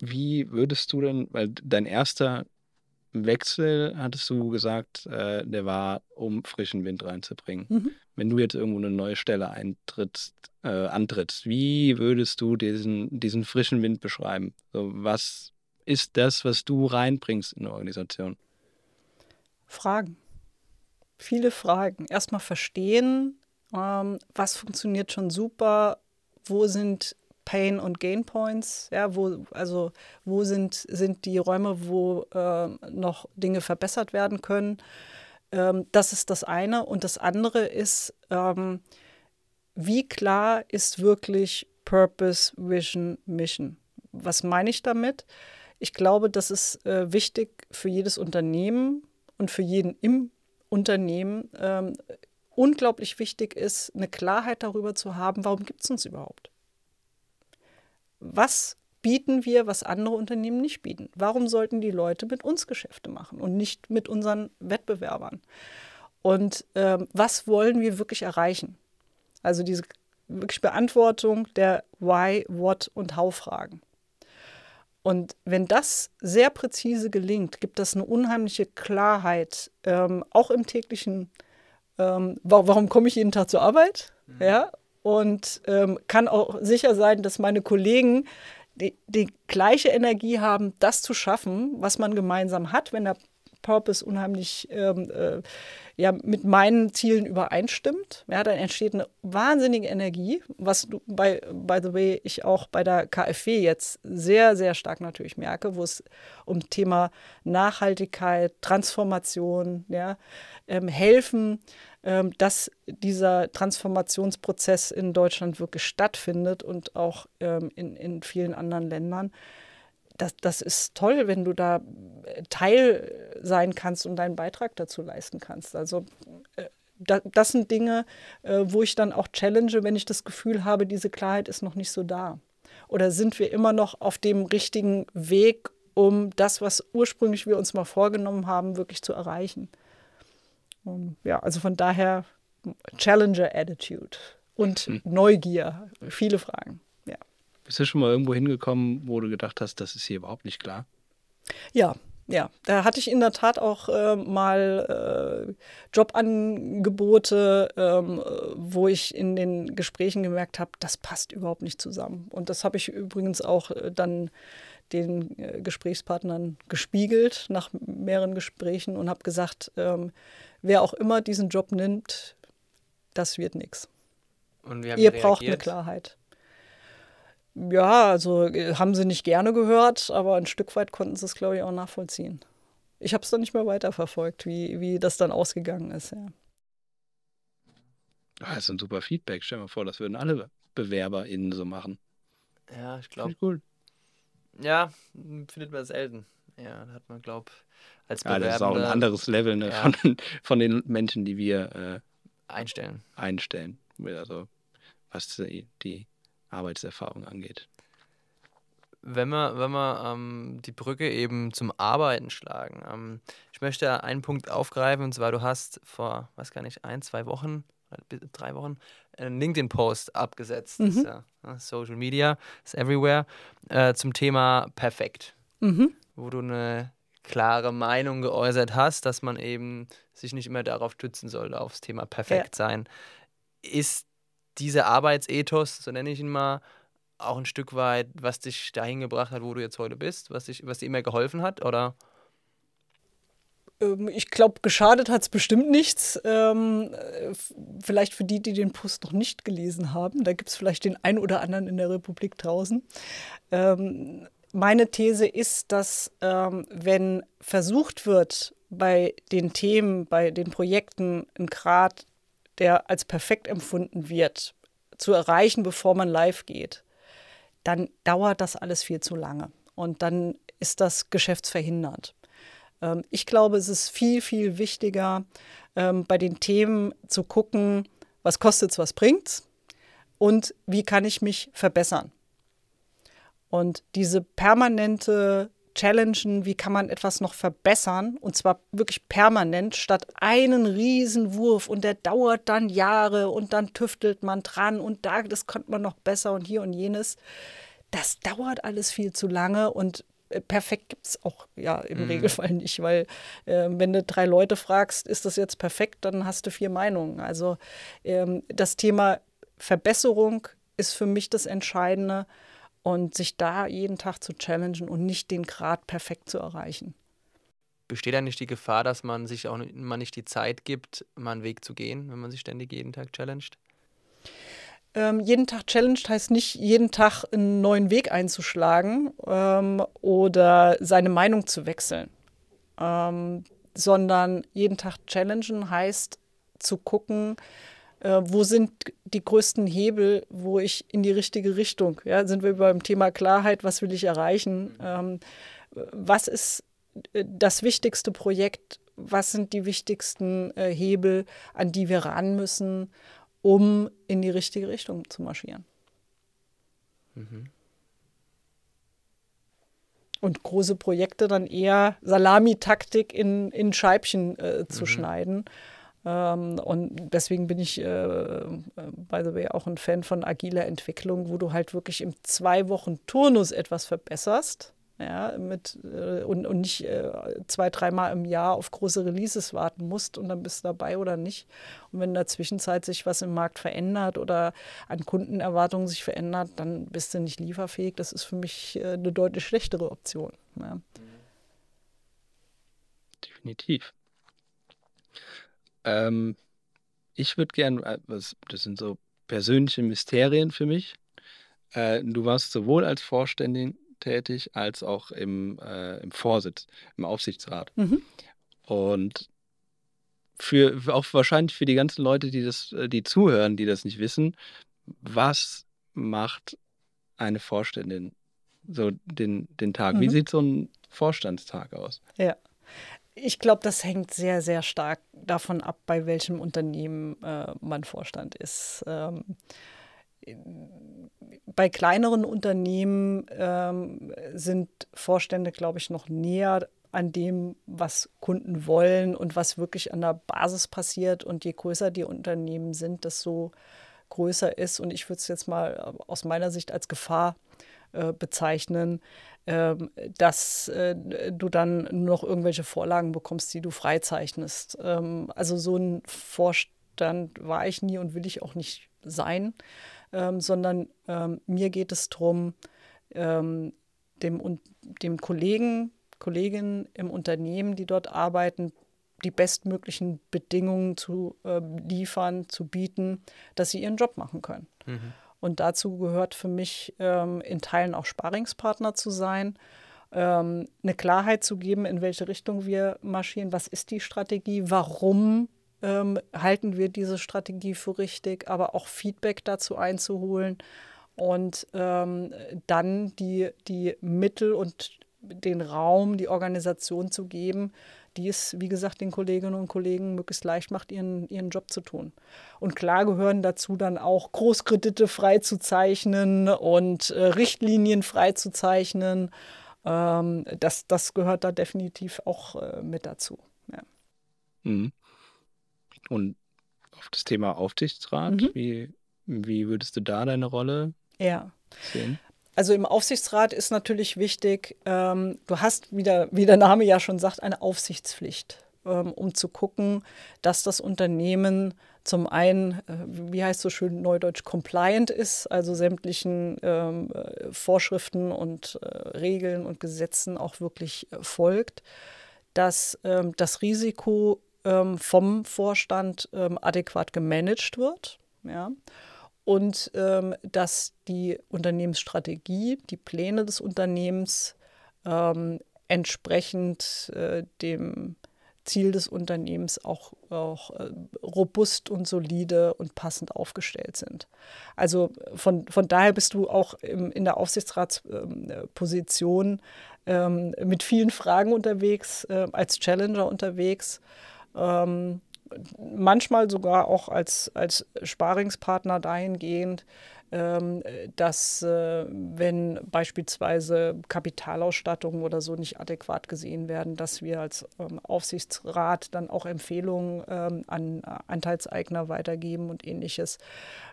Wie würdest du denn, weil dein erster Wechsel, hattest du gesagt, äh, der war, um frischen Wind reinzubringen. Mhm. Wenn du jetzt irgendwo eine neue Stelle eintrittst, äh, antrittst, wie würdest du diesen, diesen frischen Wind beschreiben? So, was ist das, was du reinbringst in eine Organisation? Fragen. Viele Fragen. Erstmal verstehen, ähm, was funktioniert schon super, wo sind Pain und Gain Points, ja, wo, also wo sind, sind die Räume, wo äh, noch Dinge verbessert werden können. Ähm, das ist das eine. Und das andere ist, ähm, wie klar ist wirklich Purpose, Vision, Mission? Was meine ich damit? Ich glaube, das ist äh, wichtig für jedes Unternehmen und für jeden im Unternehmen. Ähm, unglaublich wichtig ist, eine Klarheit darüber zu haben, warum gibt es uns überhaupt? Was bieten wir, was andere Unternehmen nicht bieten? Warum sollten die Leute mit uns Geschäfte machen und nicht mit unseren Wettbewerbern? Und ähm, was wollen wir wirklich erreichen? Also diese wirklich Beantwortung der Why, What und How-Fragen. Und wenn das sehr präzise gelingt, gibt das eine unheimliche Klarheit, ähm, auch im täglichen, ähm, warum komme ich jeden Tag zur Arbeit? Mhm. Ja, und ähm, kann auch sicher sein, dass meine Kollegen die, die gleiche Energie haben, das zu schaffen, was man gemeinsam hat, wenn der Purpose unheimlich ähm, äh, ja, mit meinen Zielen übereinstimmt. Ja, dann entsteht eine wahnsinnige Energie, was du bei, by the way, ich auch bei der KfW jetzt sehr, sehr stark natürlich merke, wo es um Thema Nachhaltigkeit, Transformation, ja, ähm, helfen, ähm, dass dieser Transformationsprozess in Deutschland wirklich stattfindet und auch ähm, in, in vielen anderen Ländern. Das, das ist toll, wenn du da äh, Teil sein kannst und deinen Beitrag dazu leisten kannst. Also äh, das sind Dinge, äh, wo ich dann auch challenge, wenn ich das Gefühl habe, diese Klarheit ist noch nicht so da. Oder sind wir immer noch auf dem richtigen Weg, um das, was ursprünglich wir uns mal vorgenommen haben, wirklich zu erreichen? Und ja, also von daher Challenger Attitude und hm. Neugier, viele Fragen. Bist du schon mal irgendwo hingekommen, wo du gedacht hast, das ist hier überhaupt nicht klar? Ja, ja, da hatte ich in der Tat auch äh, mal äh, Jobangebote, ähm, wo ich in den Gesprächen gemerkt habe, das passt überhaupt nicht zusammen. Und das habe ich übrigens auch äh, dann den äh, Gesprächspartnern gespiegelt nach mehreren Gesprächen und habe gesagt, ähm, wer auch immer diesen Job nimmt, das wird nichts. Ihr braucht eine Klarheit. Ja, also äh, haben sie nicht gerne gehört, aber ein Stück weit konnten sie es, glaube ich, auch nachvollziehen. Ich habe es dann nicht mehr weiterverfolgt, wie, wie das dann ausgegangen ist. Ja. Das ist ein super Feedback. Stell dir mal vor, das würden alle BewerberInnen so machen. Ja, ich glaube. Cool. Ja, findet man selten. Ja, da hat man, glaube als Bewerbender... Ja, das ist auch ein anderes Level ne, ja. von, von den Menschen, die wir äh, einstellen. Einstellen. Also was die, die Arbeitserfahrung angeht. Wenn wir, wenn wir ähm, die Brücke eben zum Arbeiten schlagen, ähm, ich möchte einen Punkt aufgreifen, und zwar, du hast vor, was gar nicht, ein, zwei Wochen, drei Wochen, einen LinkedIn-Post abgesetzt. Mhm. Ja, ne, Social Media ist everywhere, äh, zum Thema perfekt. Mhm. Wo du eine klare Meinung geäußert hast, dass man eben sich nicht immer darauf stützen sollte, aufs Thema perfekt ja. sein. Ist dieser Arbeitsethos, so nenne ich ihn mal, auch ein Stück weit, was dich dahin gebracht hat, wo du jetzt heute bist, was, dich, was dir immer geholfen hat, oder? Ähm, ich glaube, geschadet hat es bestimmt nichts. Ähm, vielleicht für die, die den Post noch nicht gelesen haben. Da gibt es vielleicht den einen oder anderen in der Republik draußen. Ähm, meine These ist, dass ähm, wenn versucht wird, bei den Themen, bei den Projekten einen Grad, der als perfekt empfunden wird, zu erreichen, bevor man live geht, dann dauert das alles viel zu lange. Und dann ist das geschäftsverhindert. Ähm, ich glaube, es ist viel, viel wichtiger, ähm, bei den Themen zu gucken, was kostet es, was bringt es und wie kann ich mich verbessern. Und diese permanente Challengen, wie kann man etwas noch verbessern und zwar wirklich permanent statt einen Riesenwurf und der dauert dann Jahre und dann tüftelt man dran und da, das könnte man noch besser und hier und jenes. Das dauert alles viel zu lange und äh, perfekt gibt es auch ja im mhm. Regelfall nicht, weil äh, wenn du drei Leute fragst, ist das jetzt perfekt, dann hast du vier Meinungen. Also ähm, das Thema Verbesserung ist für mich das Entscheidende und sich da jeden Tag zu challengen und nicht den Grad perfekt zu erreichen. Besteht da nicht die Gefahr, dass man sich auch man nicht die Zeit gibt, mal einen Weg zu gehen, wenn man sich ständig jeden Tag challenged? Ähm, jeden Tag challenged heißt nicht, jeden Tag einen neuen Weg einzuschlagen ähm, oder seine Meinung zu wechseln, ähm, sondern jeden Tag challengen heißt zu gucken, äh, wo sind die größten Hebel, wo ich in die richtige Richtung, ja, sind wir beim Thema Klarheit, was will ich erreichen, ähm, was ist äh, das wichtigste Projekt, was sind die wichtigsten äh, Hebel, an die wir ran müssen, um in die richtige Richtung zu marschieren. Mhm. Und große Projekte dann eher Salamitaktik in, in Scheibchen äh, zu mhm. schneiden und deswegen bin ich, äh, äh, by the way, auch ein Fan von agiler Entwicklung, wo du halt wirklich im zwei Wochen Turnus etwas verbesserst. Ja, mit, äh, und, und nicht äh, zwei, dreimal im Jahr auf große Releases warten musst und dann bist du dabei oder nicht. Und wenn in der Zwischenzeit sich was im Markt verändert oder an Kundenerwartungen sich verändert, dann bist du nicht lieferfähig. Das ist für mich äh, eine deutlich schlechtere Option. Ja. Definitiv. Ähm, ich würde gern, äh, das sind so persönliche Mysterien für mich. Äh, du warst sowohl als Vorständin tätig als auch im, äh, im Vorsitz, im Aufsichtsrat. Mhm. Und für auch wahrscheinlich für die ganzen Leute, die das, äh, die zuhören, die das nicht wissen, was macht eine Vorständin so den, den Tag? Mhm. Wie sieht so ein Vorstandstag aus? Ja. Ich glaube, das hängt sehr, sehr stark davon ab, bei welchem Unternehmen äh, man Vorstand ist. Ähm, bei kleineren Unternehmen ähm, sind Vorstände, glaube ich, noch näher an dem, was Kunden wollen und was wirklich an der Basis passiert. Und je größer die Unternehmen sind, desto größer ist. Und ich würde es jetzt mal aus meiner Sicht als Gefahr äh, bezeichnen, ähm, dass äh, du dann nur noch irgendwelche Vorlagen bekommst, die du freizeichnest. Ähm, also so ein Vorstand war ich nie und will ich auch nicht sein, ähm, sondern mir geht es darum, dem, dem Kollegen, Kolleginnen im Unternehmen, die dort arbeiten, die bestmöglichen Bedingungen zu liefern, zu bieten, dass sie ihren Job machen können. Mhm. Und dazu gehört für mich ähm, in Teilen auch Sparingspartner zu sein, ähm, eine Klarheit zu geben, in welche Richtung wir marschieren, was ist die Strategie, warum ähm, halten wir diese Strategie für richtig, aber auch Feedback dazu einzuholen und ähm, dann die, die Mittel und den Raum, die Organisation zu geben, die es, wie gesagt, den Kolleginnen und Kollegen möglichst leicht macht, ihren, ihren Job zu tun. Und klar gehören dazu dann auch Großkredite freizuzeichnen und äh, Richtlinien freizuzeichnen. Ähm, das, das gehört da definitiv auch äh, mit dazu. Ja. Mhm. Und auf das Thema Aufsichtsrat, mhm. wie, wie würdest du da deine Rolle ja. sehen? Also im Aufsichtsrat ist natürlich wichtig, ähm, du hast, wie der, wie der Name ja schon sagt, eine Aufsichtspflicht, ähm, um zu gucken, dass das Unternehmen zum einen, äh, wie heißt so schön neudeutsch, compliant ist, also sämtlichen ähm, äh, Vorschriften und äh, Regeln und Gesetzen auch wirklich äh, folgt, dass ähm, das Risiko ähm, vom Vorstand ähm, adäquat gemanagt wird. Ja und ähm, dass die Unternehmensstrategie, die Pläne des Unternehmens ähm, entsprechend äh, dem Ziel des Unternehmens auch, auch äh, robust und solide und passend aufgestellt sind. Also von, von daher bist du auch im, in der Aufsichtsratsposition ähm, mit vielen Fragen unterwegs, äh, als Challenger unterwegs. Ähm, manchmal sogar auch als, als Sparingspartner dahingehend, ähm, dass äh, wenn beispielsweise Kapitalausstattungen oder so nicht adäquat gesehen werden, dass wir als ähm, Aufsichtsrat dann auch Empfehlungen ähm, an Anteilseigner weitergeben und ähnliches.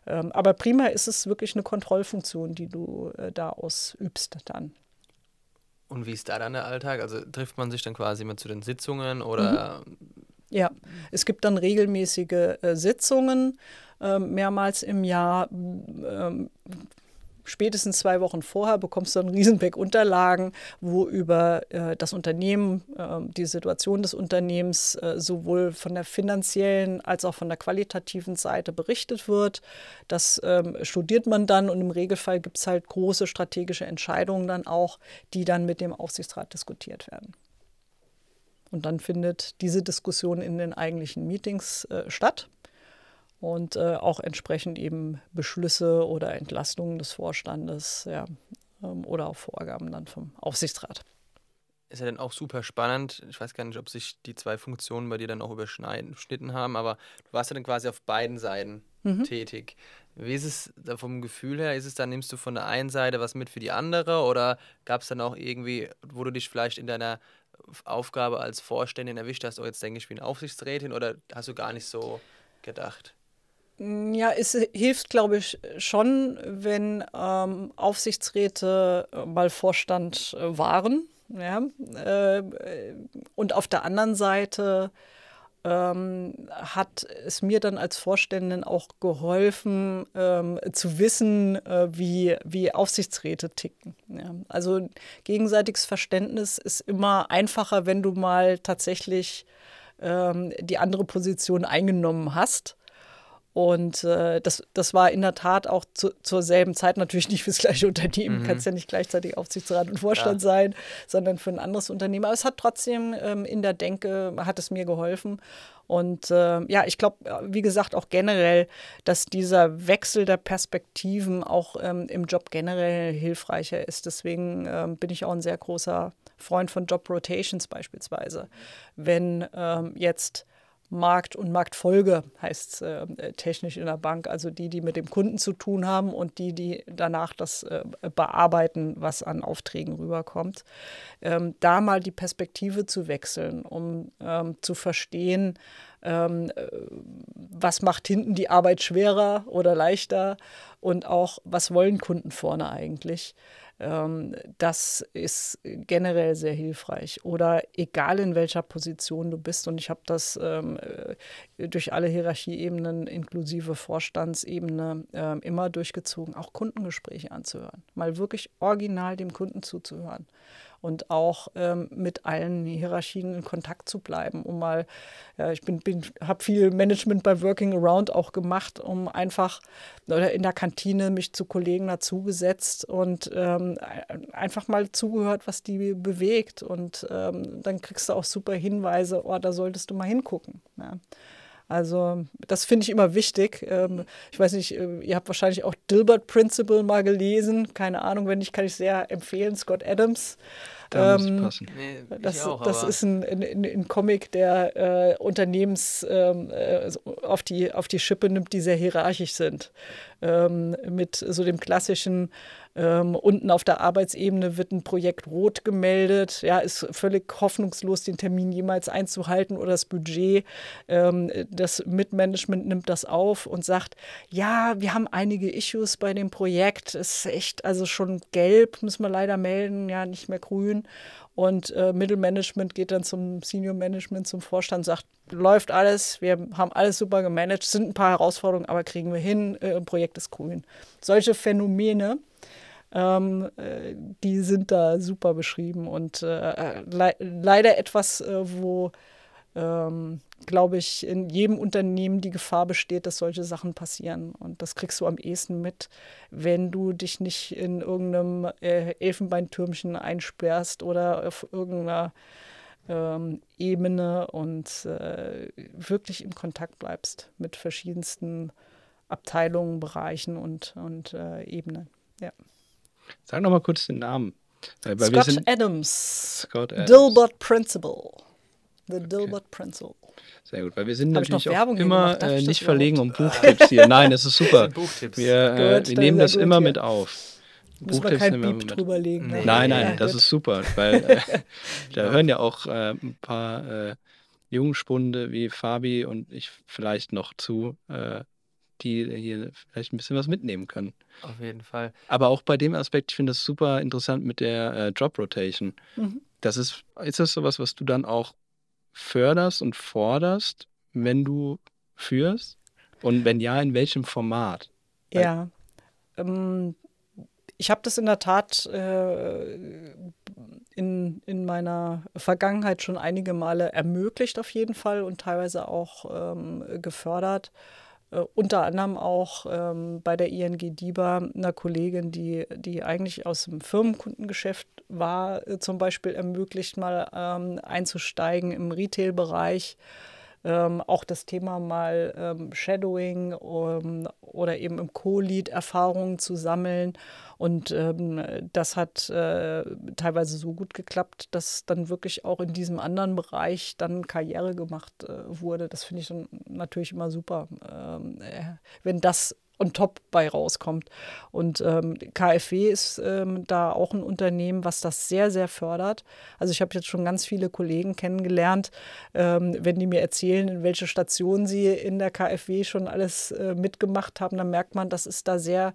Aber prima ist es wirklich eine Kontrollfunktion, die du äh, da ausübst dann. Und wie ist da dann der Alltag? Also trifft man sich dann quasi immer zu den Sitzungen oder mhm ja, es gibt dann regelmäßige äh, Sitzungen, äh, mehrmals im Jahr. Äh, spätestens zwei Wochen vorher bekommst du dann Riesenbeck Unterlagen, wo über äh, das Unternehmen, äh, die Situation des Unternehmens äh, sowohl von der finanziellen als auch von der qualitativen Seite berichtet wird. Das ähm, studiert man dann und im Regelfall gibt es halt große strategische Entscheidungen dann auch, die dann mit dem Aufsichtsrat diskutiert werden. Und dann findet diese Diskussion in den eigentlichen Meetings äh, statt und äh, auch entsprechend eben Beschlüsse oder Entlastungen des Vorstandes ja, ähm, oder auch Vorgaben dann vom Aufsichtsrat. Ist ja dann auch super spannend. Ich weiß gar nicht, ob sich die zwei Funktionen bei dir dann auch überschnitten haben, aber du warst ja dann quasi auf beiden Seiten mhm. tätig. Wie ist es da vom Gefühl her? Ist es dann, nimmst du von der einen Seite was mit für die andere oder gab es dann auch irgendwie, wo du dich vielleicht in deiner Aufgabe als Vorständin erwischt hast, oh, jetzt denke ich eine Aufsichtsrätin oder hast du gar nicht so gedacht? Ja, es hilft, glaube ich, schon, wenn ähm, Aufsichtsräte mal Vorstand äh, waren. Ja? Äh, und auf der anderen Seite ähm, hat es mir dann als Vorständin auch geholfen, ähm, zu wissen, äh, wie, wie Aufsichtsräte ticken. Ja. Also gegenseitiges Verständnis ist immer einfacher, wenn du mal tatsächlich ähm, die andere Position eingenommen hast. Und äh, das, das war in der Tat auch zu, zur selben Zeit natürlich nicht fürs gleiche Unternehmen. Mhm. Kannst ja nicht gleichzeitig Aufsichtsrat und Vorstand ja. sein, sondern für ein anderes Unternehmen. Aber es hat trotzdem ähm, in der Denke, hat es mir geholfen. Und äh, ja, ich glaube, wie gesagt, auch generell, dass dieser Wechsel der Perspektiven auch ähm, im Job generell hilfreicher ist. Deswegen ähm, bin ich auch ein sehr großer Freund von Job Rotations beispielsweise. Wenn ähm, jetzt Markt und Marktfolge heißt es äh, technisch in der Bank, also die, die mit dem Kunden zu tun haben und die, die danach das äh, bearbeiten, was an Aufträgen rüberkommt. Ähm, da mal die Perspektive zu wechseln, um ähm, zu verstehen, ähm, äh, was macht hinten die Arbeit schwerer oder leichter und auch, was wollen Kunden vorne eigentlich. Ähm, das ist generell sehr hilfreich. Oder egal in welcher Position du bist, und ich habe das ähm, äh, durch alle Hierarchieebenen inklusive Vorstandsebene äh, immer durchgezogen, auch Kundengespräche anzuhören. Mal wirklich original dem Kunden zuzuhören und auch ähm, mit allen Hierarchien in Kontakt zu bleiben, um mal, ja, ich bin, bin habe viel Management bei Working Around auch gemacht, um einfach oder in der Kantine mich zu Kollegen dazugesetzt und ähm, einfach mal zugehört, was die bewegt und ähm, dann kriegst du auch super Hinweise, oh, da solltest du mal hingucken. Ja. Also das finde ich immer wichtig. Ähm, ich weiß nicht, äh, ihr habt wahrscheinlich auch Dilbert Principle mal gelesen. Keine Ahnung, wenn nicht, kann ich sehr empfehlen. Scott Adams. Da ähm, muss passen. Nee, das, auch, das ist ein, ein, ein, Comic, der äh, Unternehmens ähm, äh, auf, die, auf die Schippe nimmt, die sehr hierarchisch sind. Ähm, mit so dem klassischen ähm, unten auf der Arbeitsebene wird ein Projekt rot gemeldet. Ja, ist völlig hoffnungslos, den Termin jemals einzuhalten oder das Budget. Ähm, das Mitmanagement nimmt das auf und sagt, ja, wir haben einige Issues bei dem Projekt. Ist echt, also schon gelb, müssen wir leider melden, ja, nicht mehr grün. Und äh, Mittelmanagement geht dann zum Senior Management, zum Vorstand, sagt, läuft alles, wir haben alles super gemanagt, sind ein paar Herausforderungen, aber kriegen wir hin, äh, Projekt ist grün. Solche Phänomene ähm, äh, die sind da super beschrieben und äh, le leider etwas, äh, wo, ähm, glaube ich, in jedem Unternehmen die Gefahr besteht, dass solche Sachen passieren. Und das kriegst du am ehesten mit, wenn du dich nicht in irgendeinem äh, Elfenbeintürmchen einsperrst oder auf irgendeiner ähm, Ebene und äh, wirklich im Kontakt bleibst mit verschiedensten Abteilungen, Bereichen und, und äh, Ebenen. Ja. Sag noch mal kurz den Namen. Weil, Scott Adams. Scott Adams. Dilbert Principle. The Dilbert okay. Principle. Sehr gut, weil wir sind Hab natürlich auch immer äh, nicht verlegen um Buchtipps hier. [laughs] Nein, das ist super. Buchtipps. Wir, äh, gut, wir nehmen das immer ja. mit auf. Muss man kein Beep drüber legen. Nee. Nein, nein, ja, das gut. ist super, [laughs] weil äh, da hören ja auch äh, ein paar äh, Jungspunde wie Fabi und ich vielleicht noch zu, äh, die hier vielleicht ein bisschen was mitnehmen können. Auf jeden Fall. Aber auch bei dem Aspekt, ich finde das super interessant mit der äh, Job Rotation. Mhm. Das ist, ist das sowas, was du dann auch förderst und forderst, wenn du führst? Und wenn ja, in welchem Format? Ja. Ähm, ich habe das in der Tat äh, in, in meiner Vergangenheit schon einige Male ermöglicht, auf jeden Fall, und teilweise auch ähm, gefördert. Äh, unter anderem auch ähm, bei der ING DIBA einer Kollegin, die, die eigentlich aus dem Firmenkundengeschäft war, äh, zum Beispiel ermöglicht, mal ähm, einzusteigen im Retail-Bereich. Ähm, auch das Thema mal ähm, Shadowing um, oder eben im Co-Lead Erfahrungen zu sammeln und ähm, das hat äh, teilweise so gut geklappt, dass dann wirklich auch in diesem anderen Bereich dann Karriere gemacht äh, wurde. Das finde ich dann natürlich immer super, ähm, äh, wenn das on top bei rauskommt. Und ähm, KfW ist ähm, da auch ein Unternehmen, was das sehr, sehr fördert. Also ich habe jetzt schon ganz viele Kollegen kennengelernt, ähm, wenn die mir erzählen, in welche Stationen sie in der KfW schon alles äh, mitgemacht haben, dann merkt man, das ist da sehr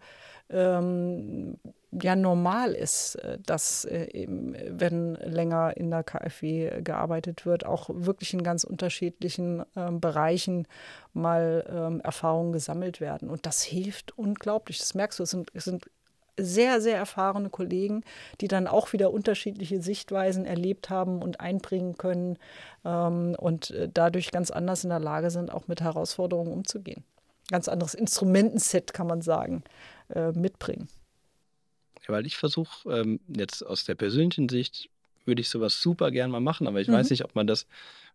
ähm, ja normal ist, äh, dass äh, eben, wenn länger in der KfW gearbeitet wird, auch wirklich in ganz unterschiedlichen ähm, Bereichen mal ähm, Erfahrungen gesammelt werden. Und das hilft unglaublich. Das merkst du, es sind, es sind sehr, sehr erfahrene Kollegen, die dann auch wieder unterschiedliche Sichtweisen erlebt haben und einbringen können ähm, und äh, dadurch ganz anders in der Lage sind, auch mit Herausforderungen umzugehen. Ganz anderes Instrumentenset, kann man sagen äh, mitbringen. Ja, weil ich versuche, ähm, jetzt aus der persönlichen Sicht, würde ich sowas super gern mal machen, aber ich mhm. weiß nicht, ob man das,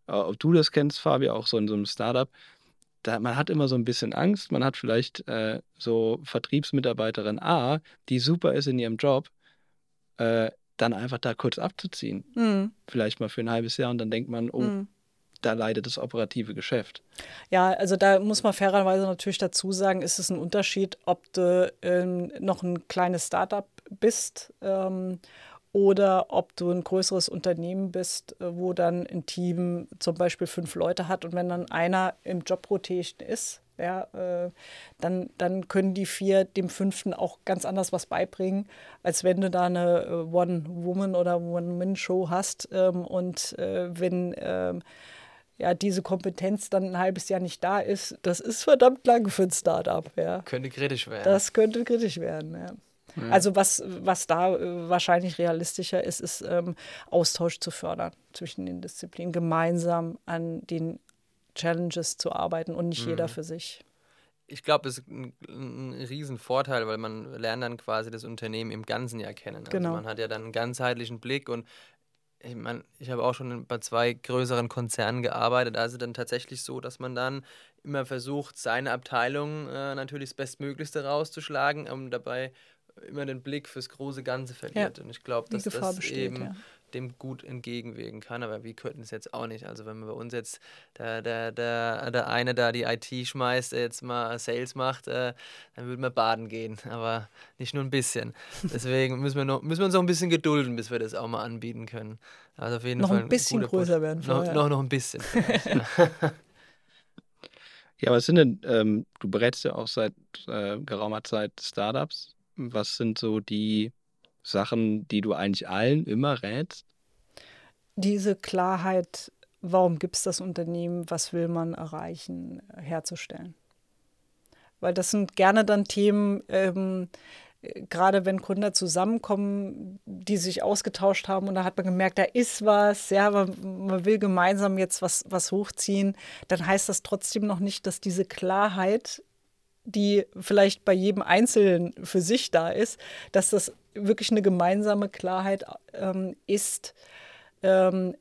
äh, ob du das kennst, Fabi, auch so in so einem Startup. Da, man hat immer so ein bisschen Angst, man hat vielleicht äh, so Vertriebsmitarbeiterin A, die super ist in ihrem Job, äh, dann einfach da kurz abzuziehen. Mhm. Vielleicht mal für ein halbes Jahr und dann denkt man, oh, mhm da leidet das operative Geschäft. Ja, also da muss man fairerweise natürlich dazu sagen, ist es ein Unterschied, ob du ähm, noch ein kleines Startup bist ähm, oder ob du ein größeres Unternehmen bist, äh, wo dann ein Team zum Beispiel fünf Leute hat und wenn dann einer im Job Rotation ist, ja, äh, dann, dann können die vier dem fünften auch ganz anders was beibringen, als wenn du da eine äh, One-Woman- oder One-Man-Show hast. Ähm, und äh, wenn ähm, ja, diese Kompetenz dann ein halbes Jahr nicht da ist, das ist verdammt lang für ein Startup. Ja. Könnte kritisch werden. Das könnte kritisch werden, ja. Ja. Also was, was da äh, wahrscheinlich realistischer ist, ist ähm, Austausch zu fördern zwischen den Disziplinen, gemeinsam an den Challenges zu arbeiten und nicht mhm. jeder für sich. Ich glaube, es ist ein, ein Riesenvorteil, weil man lernt dann quasi das Unternehmen im ganzen Jahr kennen. Also genau. man hat ja dann einen ganzheitlichen Blick und ich meine, ich habe auch schon bei zwei größeren Konzernen gearbeitet. Da ist es dann tatsächlich so, dass man dann immer versucht, seine Abteilung äh, natürlich das Bestmöglichste rauszuschlagen, um dabei immer den Blick fürs große Ganze verliert. Ja, Und ich glaube, dass das besteht, eben ja dem gut entgegenwirken kann. Aber wir könnten es jetzt auch nicht. Also wenn wir bei uns jetzt der, der, der, der eine da die IT schmeißt, der jetzt mal Sales macht, äh, dann würden wir baden gehen. Aber nicht nur ein bisschen. [laughs] Deswegen müssen wir, noch, müssen wir uns noch ein bisschen gedulden, bis wir das auch mal anbieten können. Also auf jeden noch Fall ein bisschen größer werden. Noch, noch, noch ein bisschen. [laughs] ja, was sind denn, ähm, du berätst ja auch seit äh, geraumer Zeit Startups. Was sind so die Sachen, die du eigentlich allen immer rätst? Diese Klarheit, warum gibt es das Unternehmen, was will man erreichen, herzustellen. Weil das sind gerne dann Themen, ähm, gerade wenn Gründer zusammenkommen, die sich ausgetauscht haben und da hat man gemerkt, da ist was, ja, man, man, will gemeinsam jetzt was, was hochziehen, dann heißt das trotzdem noch nicht, dass diese Klarheit, die vielleicht bei jedem Einzelnen für sich da ist, dass das wirklich eine gemeinsame Klarheit ähm, ist, ähm,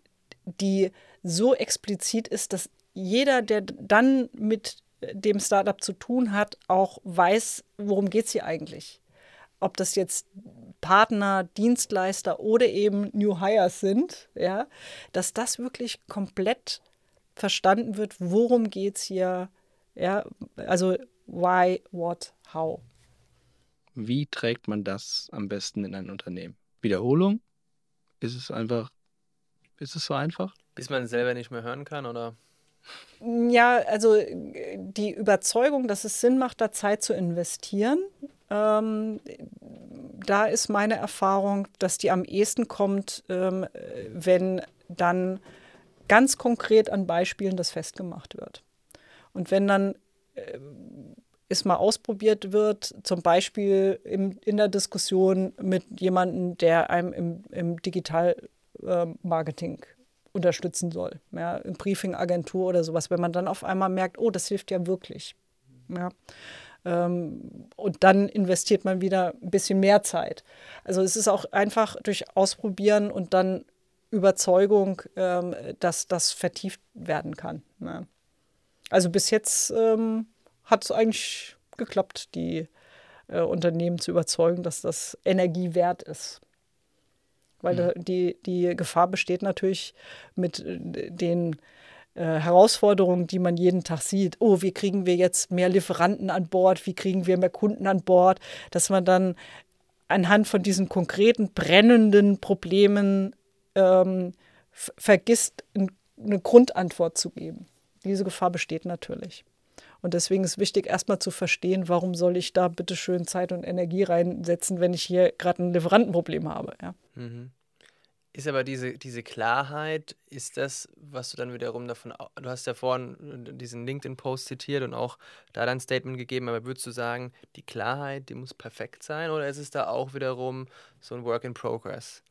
die so explizit ist, dass jeder, der dann mit dem Startup zu tun hat, auch weiß, worum geht es hier eigentlich. Ob das jetzt Partner, Dienstleister oder eben New Hires sind, ja, dass das wirklich komplett verstanden wird, worum geht es hier, ja, also why, what, how. Wie trägt man das am besten in ein Unternehmen? Wiederholung? Ist es einfach, ist es so einfach? Bis man es selber nicht mehr hören kann, oder? Ja, also die Überzeugung, dass es Sinn macht, da Zeit zu investieren, ähm, da ist meine Erfahrung, dass die am ehesten kommt, ähm, wenn dann ganz konkret an Beispielen das festgemacht wird. Und wenn dann es mal ausprobiert wird, zum Beispiel im, in der Diskussion mit jemandem, der einem im, im Digital-Marketing ähm, unterstützen soll, ja, in Briefing-Agentur oder sowas, wenn man dann auf einmal merkt, oh, das hilft ja wirklich. Ja. Ähm, und dann investiert man wieder ein bisschen mehr Zeit. Also es ist auch einfach durch Ausprobieren und dann Überzeugung, ähm, dass das vertieft werden kann. Ja. Also bis jetzt ähm, hat es eigentlich geklappt, die äh, Unternehmen zu überzeugen, dass das Energie wert ist. Weil mhm. die, die Gefahr besteht natürlich mit äh, den äh, Herausforderungen, die man jeden Tag sieht. Oh, wie kriegen wir jetzt mehr Lieferanten an Bord? Wie kriegen wir mehr Kunden an Bord? Dass man dann anhand von diesen konkreten brennenden Problemen ähm, vergisst, eine Grundantwort zu geben. Diese Gefahr besteht natürlich. Und deswegen ist wichtig, erstmal zu verstehen, warum soll ich da bitte schön Zeit und Energie reinsetzen, wenn ich hier gerade ein Lieferantenproblem habe. Ja. Mhm. Ist aber diese, diese Klarheit, ist das, was du dann wiederum davon, du hast ja vorhin diesen LinkedIn-Post zitiert und auch da dein Statement gegeben, aber würdest du sagen, die Klarheit, die muss perfekt sein oder ist es da auch wiederum so ein Work in Progress?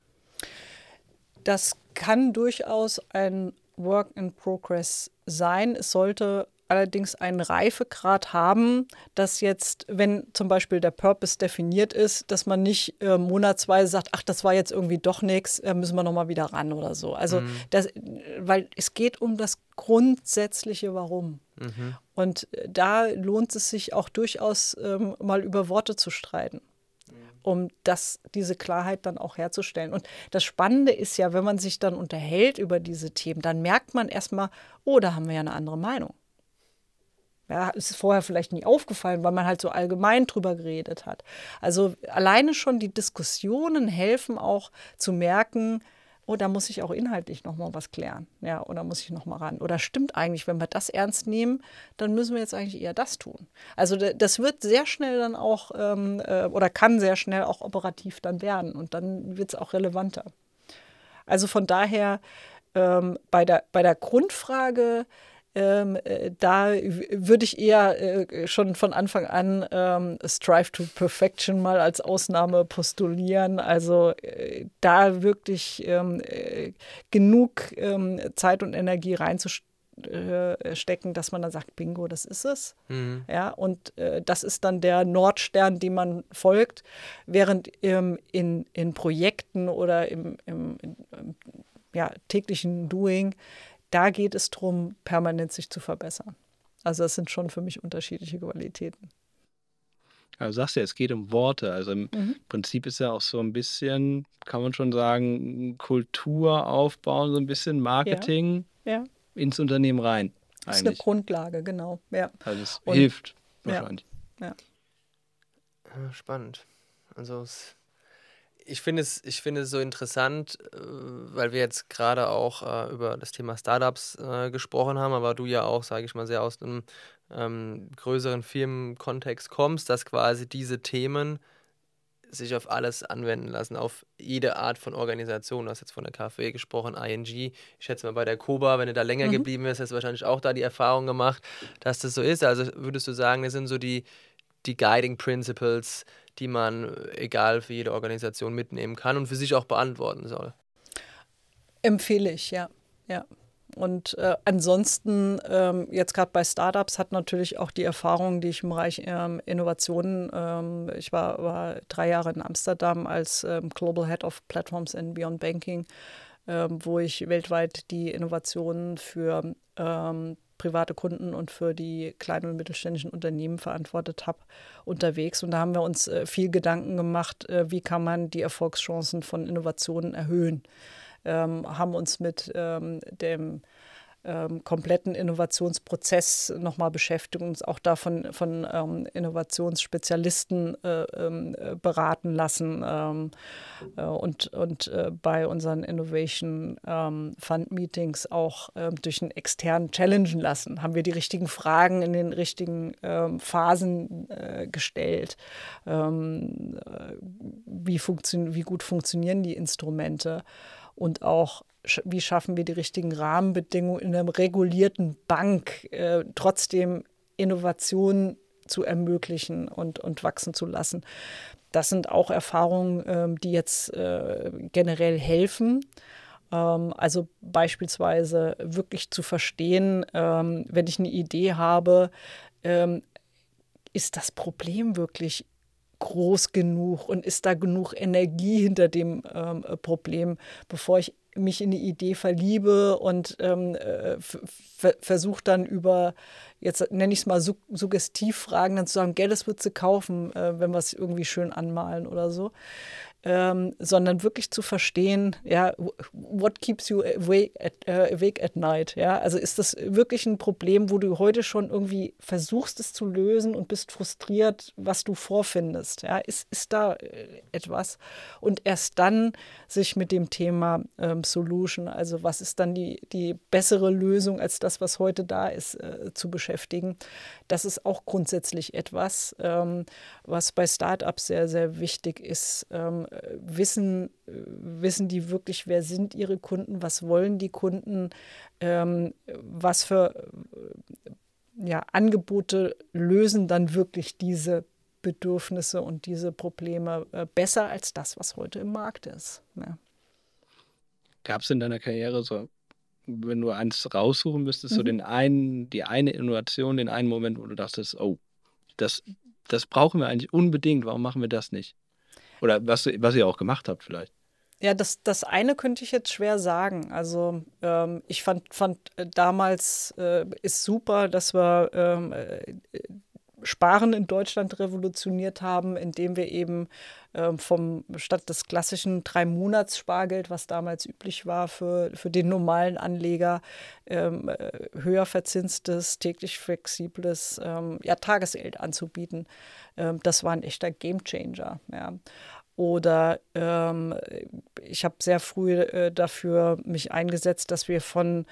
Das kann durchaus ein Work in Progress sein. Es sollte allerdings einen Reifegrad haben, dass jetzt, wenn zum Beispiel der Purpose definiert ist, dass man nicht äh, monatsweise sagt, ach, das war jetzt irgendwie doch nichts, äh, müssen wir nochmal wieder ran oder so. Also, mhm. das, weil es geht um das grundsätzliche Warum. Mhm. Und äh, da lohnt es sich auch durchaus ähm, mal über Worte zu streiten um das, diese Klarheit dann auch herzustellen. Und das Spannende ist ja, wenn man sich dann unterhält über diese Themen, dann merkt man erstmal, oh, da haben wir ja eine andere Meinung. Ja, ist vorher vielleicht nie aufgefallen, weil man halt so allgemein drüber geredet hat. Also alleine schon die Diskussionen helfen auch zu merken, oh, da muss ich auch inhaltlich nochmal was klären. Ja, oder muss ich nochmal ran. Oder stimmt eigentlich, wenn wir das ernst nehmen, dann müssen wir jetzt eigentlich eher das tun. Also das wird sehr schnell dann auch ähm, äh, oder kann sehr schnell auch operativ dann werden und dann wird es auch relevanter. Also von daher ähm, bei, der, bei der Grundfrage, ähm, äh, da würde ich eher äh, schon von Anfang an ähm, Strive to Perfection mal als Ausnahme postulieren. Also äh, da wirklich ähm, äh, genug ähm, Zeit und Energie reinzustecken, dass man dann sagt, Bingo, das ist es. Mhm. Ja, und äh, das ist dann der Nordstern, dem man folgt, während ähm, in, in Projekten oder im, im, im ja, täglichen Doing, da geht es darum, permanent sich zu verbessern. Also das sind schon für mich unterschiedliche Qualitäten. Also du sagst ja, es geht um Worte. Also im mhm. Prinzip ist ja auch so ein bisschen, kann man schon sagen, Kultur aufbauen, so ein bisschen Marketing ja. Ja. ins Unternehmen rein. Das ist eine Grundlage, genau. Ja. Also es Und, hilft wahrscheinlich. Ja. Spannend. Also es ich finde es, ich finde es so interessant, äh, weil wir jetzt gerade auch äh, über das Thema Startups äh, gesprochen haben, aber du ja auch, sage ich mal, sehr aus einem ähm, größeren Firmenkontext kommst, dass quasi diese Themen sich auf alles anwenden lassen, auf jede Art von Organisation. Du hast jetzt von der KfW gesprochen, ING. Ich schätze mal bei der Koba, wenn du da länger mhm. geblieben bist, hast du wahrscheinlich auch da die Erfahrung gemacht, dass das so ist. Also würdest du sagen, das sind so die, die Guiding Principles, die man, egal für jede Organisation, mitnehmen kann und für sich auch beantworten soll. Empfehle ich, ja. ja. Und äh, ansonsten, ähm, jetzt gerade bei Startups, hat natürlich auch die Erfahrung, die ich im Bereich ähm, Innovationen, ähm, ich war, war, drei Jahre in Amsterdam als ähm, Global Head of Platforms and Beyond Banking, ähm, wo ich weltweit die Innovationen für ähm, private Kunden und für die kleinen und mittelständischen Unternehmen verantwortet habe, unterwegs. Und da haben wir uns äh, viel Gedanken gemacht, äh, wie kann man die Erfolgschancen von Innovationen erhöhen. Ähm, haben uns mit ähm, dem ähm, kompletten Innovationsprozess nochmal beschäftigen, uns auch da von, von ähm, Innovationsspezialisten äh, ähm, äh, beraten lassen ähm, äh, und, und äh, bei unseren Innovation ähm, Fund Meetings auch ähm, durch einen externen challengen lassen. Haben wir die richtigen Fragen in den richtigen Phasen äh, gestellt? Äh, wie, wie gut funktionieren die Instrumente? Und auch wie schaffen wir die richtigen Rahmenbedingungen in einer regulierten Bank, äh, trotzdem Innovationen zu ermöglichen und, und wachsen zu lassen. Das sind auch Erfahrungen, äh, die jetzt äh, generell helfen. Ähm, also beispielsweise wirklich zu verstehen, ähm, wenn ich eine Idee habe, ähm, ist das Problem wirklich groß genug und ist da genug Energie hinter dem Problem, bevor ich mich in die Idee verliebe und ähm, äh, versuche dann über, jetzt nenne ich es mal su Suggestivfragen, dann zu sagen, Geld, das wird sie kaufen, äh, wenn wir es irgendwie schön anmalen oder so ähm, sondern wirklich zu verstehen, ja, what keeps you awake at, uh, awake at night, ja, also ist das wirklich ein Problem, wo du heute schon irgendwie versuchst es zu lösen und bist frustriert, was du vorfindest, ja, ist, ist da äh, etwas? Und erst dann sich mit dem Thema ähm, Solution, also was ist dann die, die bessere Lösung als das, was heute da ist, äh, zu beschäftigen, das ist auch grundsätzlich etwas, ähm, was bei Startups sehr, sehr wichtig ist, ähm, wissen, wissen die wirklich, wer sind ihre Kunden, was wollen die Kunden, ähm, was für ja, Angebote lösen dann wirklich diese Bedürfnisse und diese Probleme äh, besser als das, was heute im Markt ist. Ja. Gab es in deiner Karriere so, wenn du eins raussuchen müsstest, mhm. so den einen, die eine Innovation, den einen Moment, wo du dachtest, oh, das, das brauchen wir eigentlich unbedingt, warum machen wir das nicht? Oder was, was ihr auch gemacht habt vielleicht. Ja, das, das eine könnte ich jetzt schwer sagen. Also ähm, ich fand, fand äh, damals äh, ist super, dass wir ähm, äh, Sparen in Deutschland revolutioniert haben, indem wir eben ähm, vom statt des klassischen drei Monats Spargeld, was damals üblich war für, für den normalen Anleger, ähm, äh, höher verzinstes, täglich flexibles ähm, ja, Tagesgeld anzubieten. Ähm, das war ein echter Gamechanger. Ja. Oder ähm, ich habe sehr früh äh, dafür mich eingesetzt, dass wir von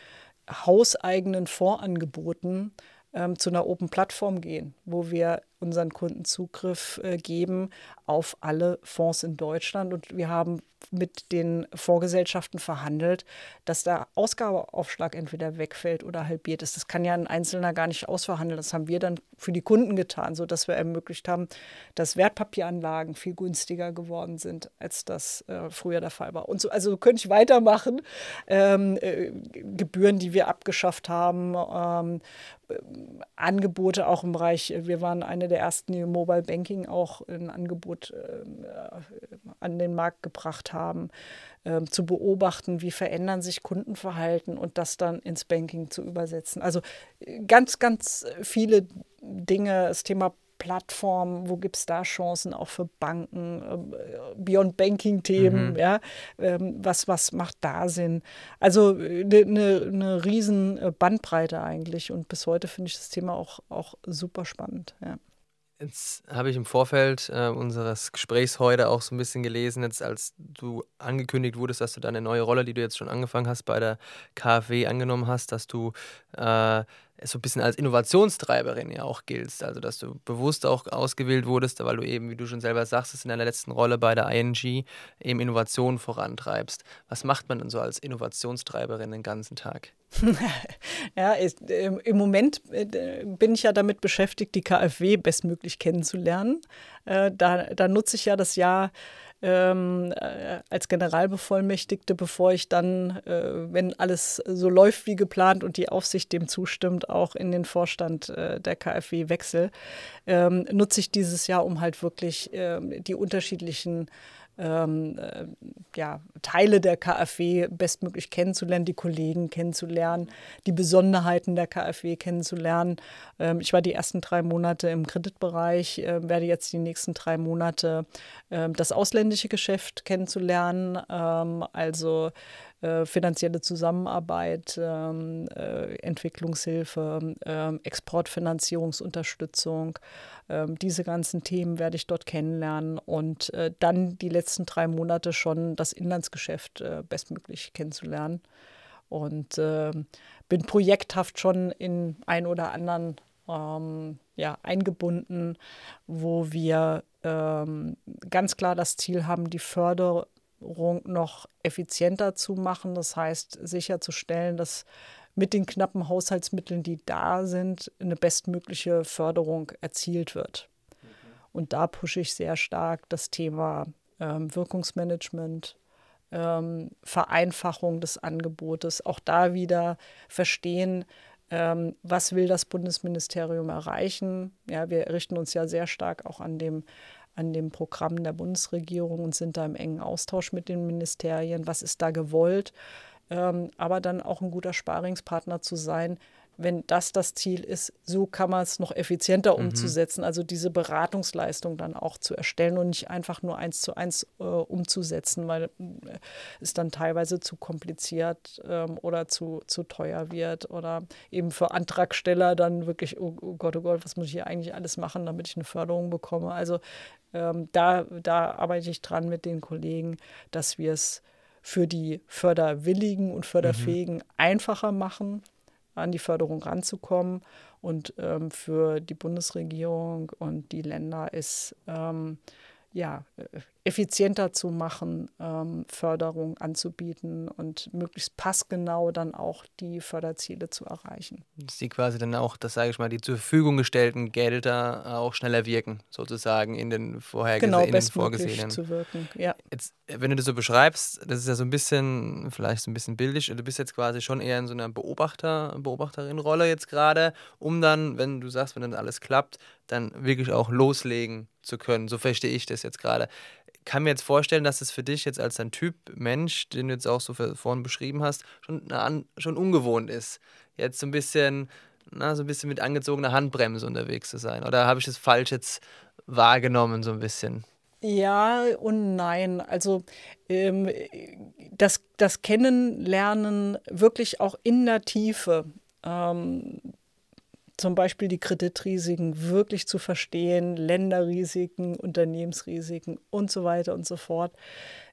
hauseigenen Fondsangeboten ähm, zu einer Open Plattform gehen, wo wir unseren Kunden Zugriff äh, geben auf alle Fonds in Deutschland. Und wir haben mit den Fondsgesellschaften verhandelt, dass der Ausgabeaufschlag entweder wegfällt oder halbiert ist. Das kann ja ein Einzelner gar nicht ausverhandeln. Das haben wir dann für die Kunden getan, sodass wir ermöglicht haben, dass Wertpapieranlagen viel günstiger geworden sind, als das äh, früher der Fall war. Und so, also könnte ich weitermachen. Ähm, äh, Gebühren, die wir abgeschafft haben, ähm, Angebote auch im Bereich, wir waren eine der ersten, die Mobile Banking auch ein Angebot äh, an den Markt gebracht haben, äh, zu beobachten, wie verändern sich Kundenverhalten und das dann ins Banking zu übersetzen. Also äh, ganz, ganz viele Dinge, das Thema Plattformen, wo gibt es da Chancen auch für Banken, äh, Beyond Banking-Themen, mhm. ja, ähm, was, was macht da Sinn? Also eine äh, ne, ne riesen Bandbreite eigentlich und bis heute finde ich das Thema auch, auch super spannend, ja. Jetzt habe ich im Vorfeld äh, unseres Gesprächs heute auch so ein bisschen gelesen, jetzt als du angekündigt wurdest, dass du deine neue Rolle, die du jetzt schon angefangen hast, bei der KfW angenommen hast, dass du äh, so ein bisschen als Innovationstreiberin ja auch giltst. Also, dass du bewusst auch ausgewählt wurdest, weil du eben, wie du schon selber sagst, in deiner letzten Rolle bei der ING eben Innovationen vorantreibst. Was macht man denn so als Innovationstreiberin den ganzen Tag? [laughs] ja, ist, äh, im Moment äh, bin ich ja damit beschäftigt, die KfW bestmöglich kennenzulernen. Äh, da, da nutze ich ja das Jahr ähm, äh, als Generalbevollmächtigte, bevor ich dann, äh, wenn alles so läuft wie geplant und die Aufsicht dem zustimmt, auch in den Vorstand äh, der KfW wechsle, ähm, nutze ich dieses Jahr, um halt wirklich ähm, die unterschiedlichen ähm, äh, ja, Teile der KfW bestmöglich kennenzulernen, die Kollegen kennenzulernen, die Besonderheiten der KfW kennenzulernen. Ähm, ich war die ersten drei Monate im Kreditbereich, äh, werde jetzt die nächsten drei Monate äh, das ausländische Geschäft kennenzulernen, ähm, also äh, finanzielle Zusammenarbeit, ähm, äh, Entwicklungshilfe, ähm, Exportfinanzierungsunterstützung. Ähm, diese ganzen Themen werde ich dort kennenlernen und äh, dann die letzten drei Monate schon das Inlandsgeschäft äh, bestmöglich kennenzulernen. Und ähm, bin projekthaft schon in ein oder anderen ähm, ja, eingebunden, wo wir ähm, ganz klar das Ziel haben, die Förderung noch effizienter zu machen. Das heißt, sicherzustellen, dass mit den knappen Haushaltsmitteln, die da sind, eine bestmögliche Förderung erzielt wird. Mhm. Und da pushe ich sehr stark das Thema ähm, Wirkungsmanagement, ähm, Vereinfachung des Angebotes, auch da wieder verstehen, ähm, was will das Bundesministerium erreichen. Ja, wir richten uns ja sehr stark auch an dem an dem Programm der Bundesregierung und sind da im engen Austausch mit den Ministerien. Was ist da gewollt? ähm, aber dann auch ein guter Sparingspartner zu sein, wenn das das Ziel ist, so kann man es noch effizienter mhm. umzusetzen, also diese Beratungsleistung dann auch zu erstellen und nicht einfach nur eins zu eins äh, umzusetzen, weil äh, es dann teilweise zu kompliziert ähm, oder zu, zu teuer wird oder eben für Antragsteller dann wirklich, oh, oh Gott, oh Gott, was muss ich hier eigentlich alles machen, damit ich eine Förderung bekomme. Also ähm, da, da arbeite ich dran mit den Kollegen, dass wir es für die Förderwilligen und Förderfähigen mhm. einfacher machen, an die Förderung ranzukommen. Und ähm, für die Bundesregierung und die Länder ist ähm, ja, äh, effizienter zu machen, ähm, Förderung anzubieten und möglichst passgenau dann auch die Förderziele zu erreichen. Dass die quasi dann auch, das sage ich mal, die zur Verfügung gestellten Gelder auch schneller wirken, sozusagen in den vorhergesehenen, genau, vorgesehenen. zu wirken, ja. Jetzt, wenn du das so beschreibst, das ist ja so ein bisschen, vielleicht so ein bisschen bildlich, du bist jetzt quasi schon eher in so einer Beobachter, Beobachterin-Rolle jetzt gerade, um dann, wenn du sagst, wenn dann alles klappt, dann wirklich auch loslegen zu können. So verstehe ich das jetzt gerade. Kann mir jetzt vorstellen, dass es für dich jetzt als ein Typ Mensch, den du jetzt auch so vorhin beschrieben hast, schon, na, schon ungewohnt ist. Jetzt so ein bisschen, na, so ein bisschen mit angezogener Handbremse unterwegs zu sein. Oder habe ich das falsch jetzt wahrgenommen, so ein bisschen? Ja und nein. Also ähm, das, das Kennenlernen wirklich auch in der Tiefe. Ähm, zum Beispiel die Kreditrisiken wirklich zu verstehen, Länderrisiken, Unternehmensrisiken und so weiter und so fort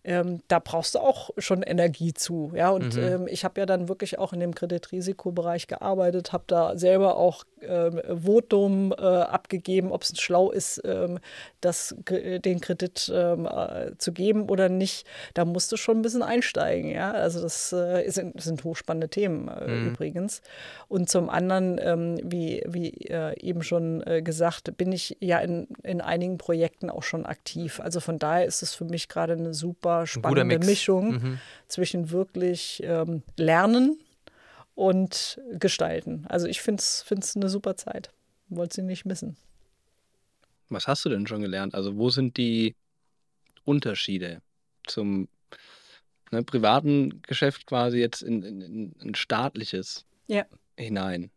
ähm, da brauchst du auch schon Energie zu. Ja, und mhm. ähm, ich habe ja dann wirklich auch in dem Kreditrisikobereich gearbeitet, habe da selber auch ähm, Votum äh, abgegeben, ob es schlau ist, ähm, das, den Kredit ähm, äh, zu geben oder nicht. Da musst du schon ein bisschen einsteigen. Ja, also das äh, sind, sind, hochspannende Themen äh, mhm. übrigens. Und zum anderen, ähm, wie, wie äh, eben schon äh, gesagt, bin ich ja in, in einigen Projekten auch schon aktiv. Also von daher ist es für mich gerade eine super super spannende Mischung mhm. zwischen wirklich ähm, Lernen und Gestalten. Also ich finde es eine super Zeit. Wollte sie nicht missen. Was hast du denn schon gelernt? Also wo sind die Unterschiede zum ne, privaten Geschäft quasi jetzt in, in, in ein staatliches ja. hinein?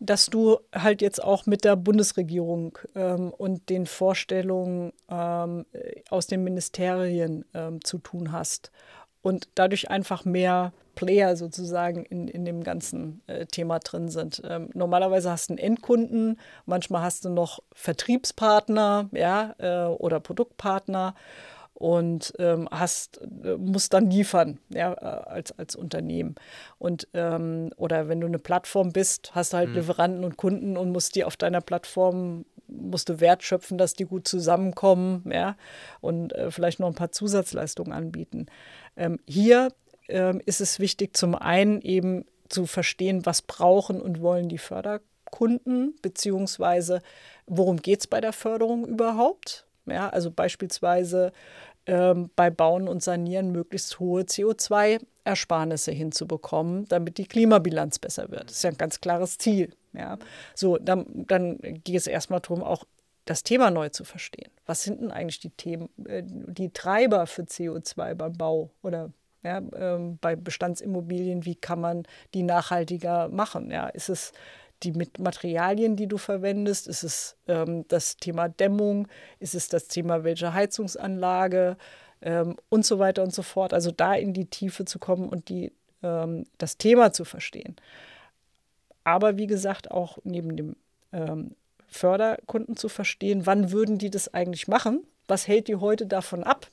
Dass du halt jetzt auch mit der Bundesregierung ähm, und den Vorstellungen ähm, aus den Ministerien ähm, zu tun hast und dadurch einfach mehr Player sozusagen in, in dem ganzen äh, Thema drin sind. Ähm, normalerweise hast du einen Endkunden, manchmal hast du noch Vertriebspartner ja, äh, oder Produktpartner und ähm, hast, äh, musst dann liefern ja, äh, als, als Unternehmen. Und, ähm, oder wenn du eine Plattform bist, hast du halt mhm. Lieferanten und Kunden und musst die auf deiner Plattform, musst du Wert schöpfen, dass die gut zusammenkommen ja, und äh, vielleicht noch ein paar Zusatzleistungen anbieten. Ähm, hier ähm, ist es wichtig, zum einen eben zu verstehen, was brauchen und wollen die Förderkunden, beziehungsweise worum geht es bei der Förderung überhaupt. Ja, also beispielsweise ähm, bei Bauen und Sanieren möglichst hohe CO2-Ersparnisse hinzubekommen, damit die Klimabilanz besser wird. Das ist ja ein ganz klares Ziel. Ja. So, dann, dann geht es erstmal darum, auch das Thema neu zu verstehen. Was sind denn eigentlich die Themen, äh, die Treiber für CO2 beim Bau oder ja, ähm, bei Bestandsimmobilien? Wie kann man die nachhaltiger machen? Ja, ist es die mit Materialien, die du verwendest? Ist es ähm, das Thema Dämmung? Ist es das Thema welche Heizungsanlage? Ähm, und so weiter und so fort. Also da in die Tiefe zu kommen und die, ähm, das Thema zu verstehen. Aber wie gesagt, auch neben dem ähm, Förderkunden zu verstehen, wann würden die das eigentlich machen? Was hält die heute davon ab,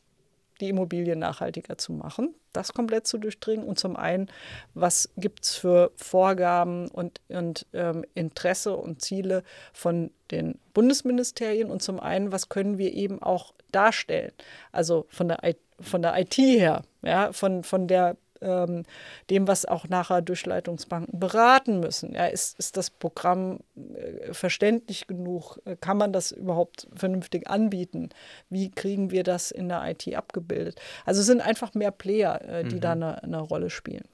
die Immobilien nachhaltiger zu machen, das komplett zu durchdringen. Und zum einen, was gibt es für Vorgaben und, und ähm, Interesse und Ziele von den Bundesministerien? Und zum einen, was können wir eben auch darstellen, also von der, von der IT her, ja, von, von der ähm, dem, was auch nachher Durchleitungsbanken beraten müssen. Ja, ist, ist das Programm äh, verständlich genug? Äh, kann man das überhaupt vernünftig anbieten? Wie kriegen wir das in der IT abgebildet? Also es sind einfach mehr Player, äh, die mhm. da eine, eine Rolle spielen.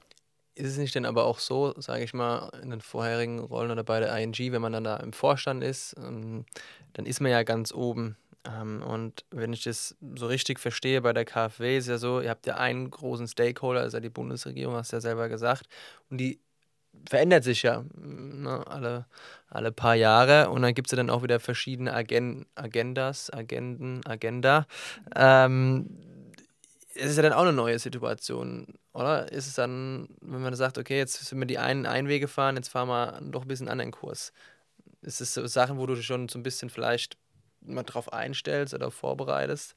Ist es nicht denn aber auch so, sage ich mal, in den vorherigen Rollen oder bei der ING, wenn man dann da im Vorstand ist, ähm, dann ist man ja ganz oben ähm, und wenn ich das so richtig verstehe, bei der KfW ist ja so, ihr habt ja einen großen Stakeholder, ist ja die Bundesregierung, hast du ja selber gesagt. Und die verändert sich ja ne, alle, alle paar Jahre und dann gibt es ja dann auch wieder verschiedene Agen Agendas, Agenden, Agenda. Ähm, es ist ja dann auch eine neue Situation, oder? Ist es dann, wenn man sagt, okay, jetzt sind wir die einen Einwege fahren, jetzt fahren wir doch ein bisschen anderen Kurs. Ist es so Sachen, wo du schon so ein bisschen vielleicht mal drauf einstellst oder vorbereitest?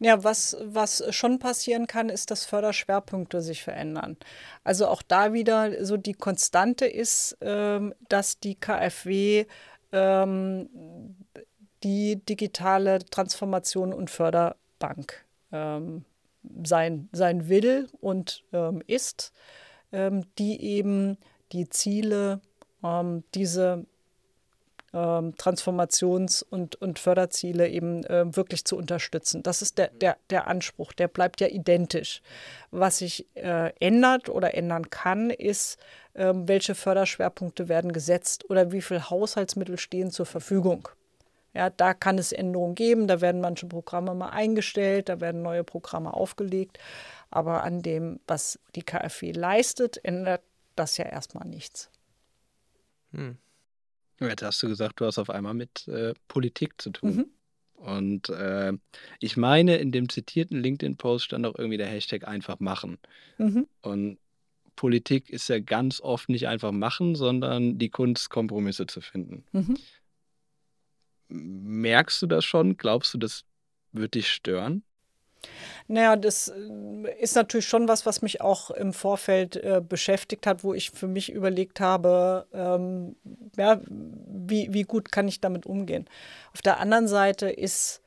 Ja, was, was schon passieren kann, ist, dass Förderschwerpunkte sich verändern. Also auch da wieder so die Konstante ist, ähm, dass die KfW ähm, die digitale Transformation und Förderbank ähm, sein, sein will und ähm, ist, ähm, die eben die Ziele, ähm, diese ähm, Transformations- und, und Förderziele eben äh, wirklich zu unterstützen. Das ist der, der, der Anspruch, der bleibt ja identisch. Was sich äh, ändert oder ändern kann, ist, äh, welche Förderschwerpunkte werden gesetzt oder wie viel Haushaltsmittel stehen zur Verfügung. Ja, da kann es Änderungen geben, da werden manche Programme mal eingestellt, da werden neue Programme aufgelegt. Aber an dem, was die KfW leistet, ändert das ja erstmal nichts. Hm. Jetzt hast du gesagt, du hast auf einmal mit äh, Politik zu tun. Mhm. Und äh, ich meine, in dem zitierten LinkedIn-Post stand auch irgendwie der Hashtag einfach machen. Mhm. Und Politik ist ja ganz oft nicht einfach machen, sondern die Kunst, Kompromisse zu finden. Mhm. Merkst du das schon? Glaubst du, das wird dich stören? Naja, das äh, ist natürlich schon was, was mich auch im Vorfeld äh, beschäftigt hat, wo ich für mich überlegt habe, ähm, ja, wie, wie gut kann ich damit umgehen. Auf der anderen Seite ist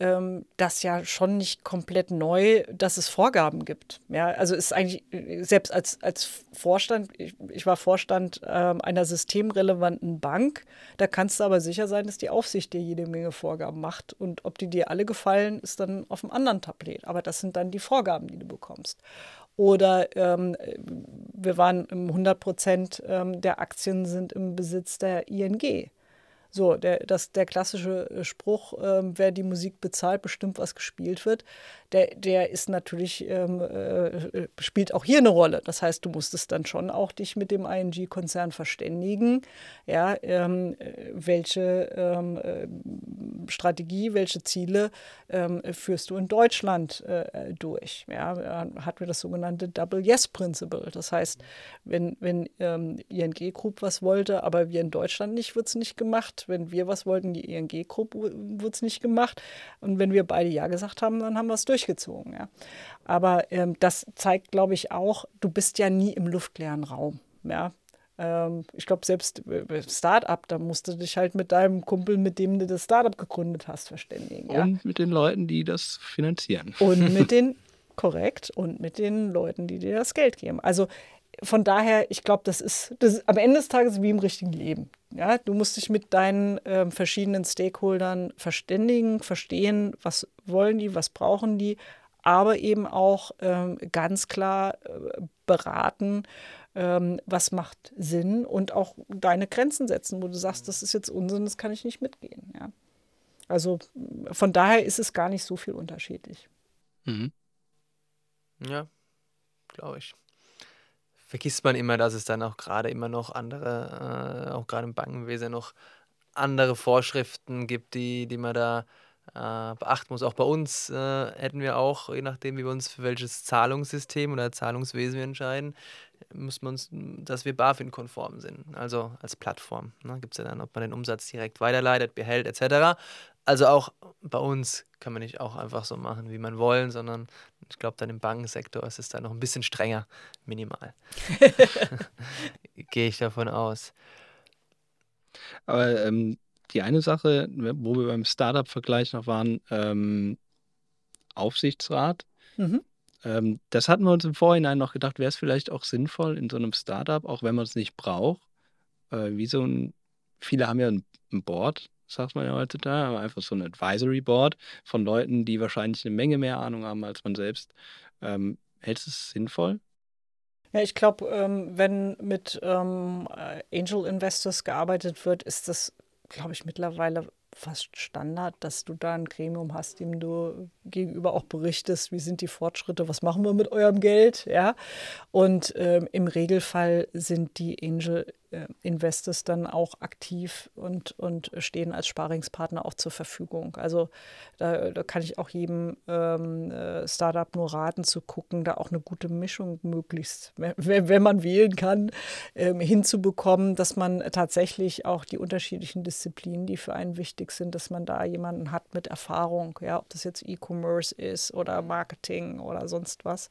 ähm, das ja schon nicht komplett neu, dass es Vorgaben gibt. Ja, also ist eigentlich, selbst als, als Vorstand, ich, ich war Vorstand ähm, einer systemrelevanten Bank, da kannst du aber sicher sein, dass die Aufsicht dir jede Menge Vorgaben macht. Und ob die dir alle gefallen, ist dann auf einem anderen Tablet. Aber das sind dann die Vorgaben, die du bekommst. Oder ähm, wir waren 100 Prozent ähm, der Aktien sind im Besitz der ING. So, der, das, der klassische äh, Spruch, ähm, wer die Musik bezahlt, bestimmt, was gespielt wird, der, der ist natürlich, ähm, äh, spielt auch hier eine Rolle. Das heißt, du musstest dann schon auch dich mit dem ING-Konzern verständigen, ja, ähm, welche ähm, äh, Strategie, welche Ziele ähm, führst du in Deutschland äh, durch. Ja, hatten wir das sogenannte Double Yes Principle. Das heißt, wenn, wenn ähm, ING Group was wollte, aber wir in Deutschland nicht, wird es nicht gemacht. Wenn wir was wollten, die ING Group, wird es nicht gemacht. Und wenn wir beide Ja gesagt haben, dann haben wir es durchgezogen. Ja. Aber ähm, das zeigt, glaube ich, auch, du bist ja nie im luftleeren Raum. Ja, ähm, ich glaube, selbst Startup, da musst du dich halt mit deinem Kumpel, mit dem du das Startup gegründet hast, verständigen. Ja? Und mit den Leuten, die das finanzieren. Und mit [laughs] den, korrekt, und mit den Leuten, die dir das Geld geben. Also von daher, ich glaube, das ist, das ist am Ende des Tages wie im richtigen Leben. Ja, du musst dich mit deinen äh, verschiedenen Stakeholdern verständigen, verstehen, was wollen die, was brauchen die, aber eben auch ähm, ganz klar äh, beraten, ähm, was macht Sinn und auch deine Grenzen setzen, wo du sagst, das ist jetzt Unsinn, das kann ich nicht mitgehen. Ja. Also von daher ist es gar nicht so viel unterschiedlich. Mhm. Ja, glaube ich vergisst man immer, dass es dann auch gerade immer noch andere, äh, auch gerade im Bankenwesen noch andere Vorschriften gibt, die, die man da beachten muss. Auch bei uns äh, hätten wir auch, je nachdem, wie wir uns für welches Zahlungssystem oder Zahlungswesen wir entscheiden, muss man uns, dass wir BaFin-konform sind, also als Plattform. Ne, Gibt es ja dann, ob man den Umsatz direkt weiterleitet, behält, etc. Also auch bei uns kann man nicht auch einfach so machen, wie man wollen, sondern ich glaube, dann im Bankensektor ist es da noch ein bisschen strenger, minimal. [laughs] Gehe ich davon aus. Aber ähm, die eine Sache, wo wir beim Startup-Vergleich noch waren, ähm, Aufsichtsrat. Mhm. Ähm, das hatten wir uns im Vorhinein noch gedacht, wäre es vielleicht auch sinnvoll in so einem Startup, auch wenn man es nicht braucht, äh, wie so ein, viele haben ja ein, ein Board, sagt man ja heutzutage, aber einfach so ein Advisory Board von Leuten, die wahrscheinlich eine Menge mehr Ahnung haben als man selbst. Ähm, hältst du es sinnvoll? Ja, ich glaube, ähm, wenn mit ähm, Angel Investors gearbeitet wird, ist das, glaube ich, mittlerweile fast Standard, dass du da ein Gremium hast, dem du gegenüber auch berichtest, wie sind die Fortschritte, was machen wir mit eurem Geld, ja. Und ähm, im Regelfall sind die Angel äh, Investors dann auch aktiv und, und stehen als Sparingspartner auch zur Verfügung. Also da, da kann ich auch jedem ähm, äh, Startup nur raten zu gucken, da auch eine gute Mischung möglichst, wenn, wenn man wählen kann, ähm, hinzubekommen, dass man tatsächlich auch die unterschiedlichen Disziplinen, die für einen wichtig sind, dass man da jemanden hat mit Erfahrung, ja, ob das jetzt E-Commerce ist oder Marketing oder sonst was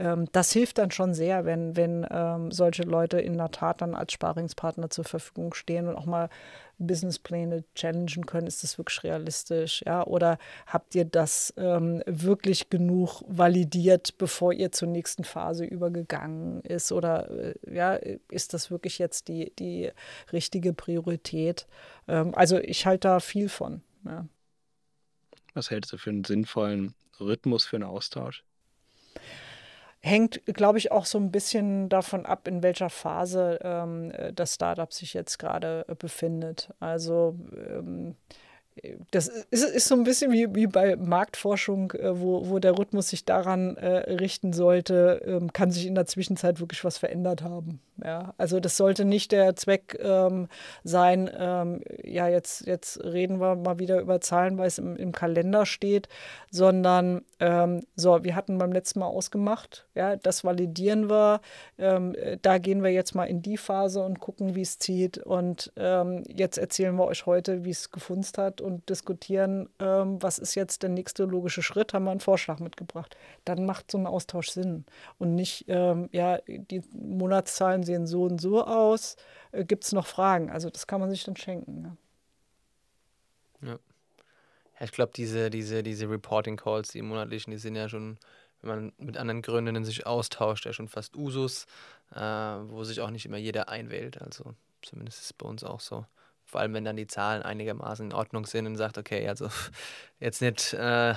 ähm, das hilft dann schon sehr, wenn, wenn ähm, solche Leute in der Tat dann als Sparingspartner zur Verfügung stehen und auch mal Businesspläne challengen können. Ist das wirklich realistisch? Ja? Oder habt ihr das ähm, wirklich genug validiert, bevor ihr zur nächsten Phase übergegangen ist? Oder äh, ja, ist das wirklich jetzt die, die richtige Priorität? Ähm, also ich halte da viel von. Ja. Was hältst du für einen sinnvollen Rhythmus für einen Austausch? Hängt, glaube ich, auch so ein bisschen davon ab, in welcher Phase ähm, das Startup sich jetzt gerade äh, befindet. Also ähm, das ist, ist, so ein bisschen wie, wie bei Marktforschung, äh, wo, wo der Rhythmus sich daran äh, richten sollte, ähm, kann sich in der Zwischenzeit wirklich was verändert haben. Ja, also das sollte nicht der Zweck ähm, sein, ähm, ja, jetzt, jetzt reden wir mal wieder über Zahlen, weil es im, im Kalender steht, sondern ähm, so, wir hatten beim letzten Mal ausgemacht, ja, das validieren wir, ähm, da gehen wir jetzt mal in die Phase und gucken, wie es zieht und ähm, jetzt erzählen wir euch heute, wie es gefunzt hat und diskutieren, ähm, was ist jetzt der nächste logische Schritt, haben wir einen Vorschlag mitgebracht. Dann macht so ein Austausch Sinn und nicht, ja, die Monatszahlen sehen so und so aus. Äh, Gibt es noch Fragen? Also das kann man sich dann schenken. Ja. ja ich glaube, diese, diese, diese Reporting-Calls, die monatlichen, die sind ja schon, wenn man mit anderen Gründenden sich austauscht, ja schon fast Usus, äh, wo sich auch nicht immer jeder einwählt. Also zumindest ist es bei uns auch so. Vor allem, wenn dann die Zahlen einigermaßen in Ordnung sind und sagt, okay, also [laughs] jetzt nicht, äh,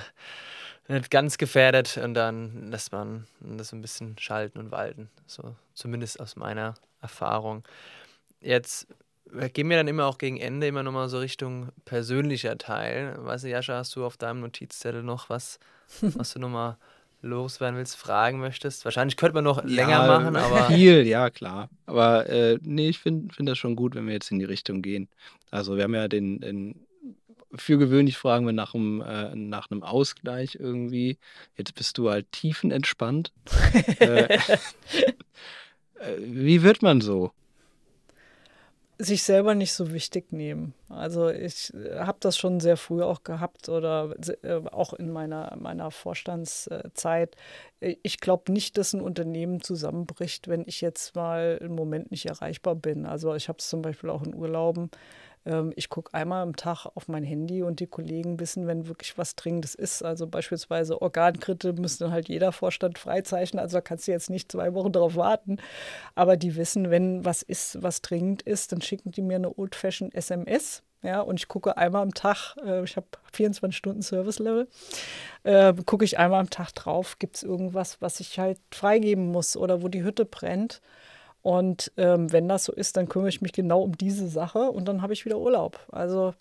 nicht ganz gefährdet und dann lässt man das ein bisschen schalten und walten. So, zumindest aus meiner Erfahrung. Jetzt wir gehen mir dann immer auch gegen Ende immer nochmal so Richtung persönlicher Teil. Weißt du, Jascha, hast du auf deinem Notizzettel noch was, [laughs] was du nochmal loswerden willst, fragen möchtest? Wahrscheinlich könnte man noch länger ja, machen, aber. [laughs] Viel, ja, klar. Aber äh, nee, ich finde find das schon gut, wenn wir jetzt in die Richtung gehen. Also, wir haben ja den, den für gewöhnlich fragen wir nach einem, äh, nach einem Ausgleich irgendwie. Jetzt bist du halt tiefenentspannt. [laughs] äh, [laughs] äh, wie wird man so? Sich selber nicht so wichtig nehmen. Also ich äh, habe das schon sehr früh auch gehabt oder äh, auch in meiner, meiner Vorstandszeit. Ich glaube nicht, dass ein Unternehmen zusammenbricht, wenn ich jetzt mal einen Moment nicht erreichbar bin. Also ich habe es zum Beispiel auch in Urlauben. Ähm, ich gucke einmal am Tag auf mein Handy und die Kollegen wissen, wenn wirklich was Dringendes ist. Also beispielsweise Organkritte müsste halt jeder Vorstand freizeichnen. Also da kannst du jetzt nicht zwei Wochen darauf warten. Aber die wissen, wenn was ist, was dringend ist, dann schicken die mir eine Old-Fashioned SMS. Ja, und ich gucke einmal am Tag, äh, ich habe 24 Stunden Service-Level, äh, gucke ich einmal am Tag drauf, gibt es irgendwas, was ich halt freigeben muss oder wo die Hütte brennt. Und ähm, wenn das so ist, dann kümmere ich mich genau um diese Sache und dann habe ich wieder Urlaub. Also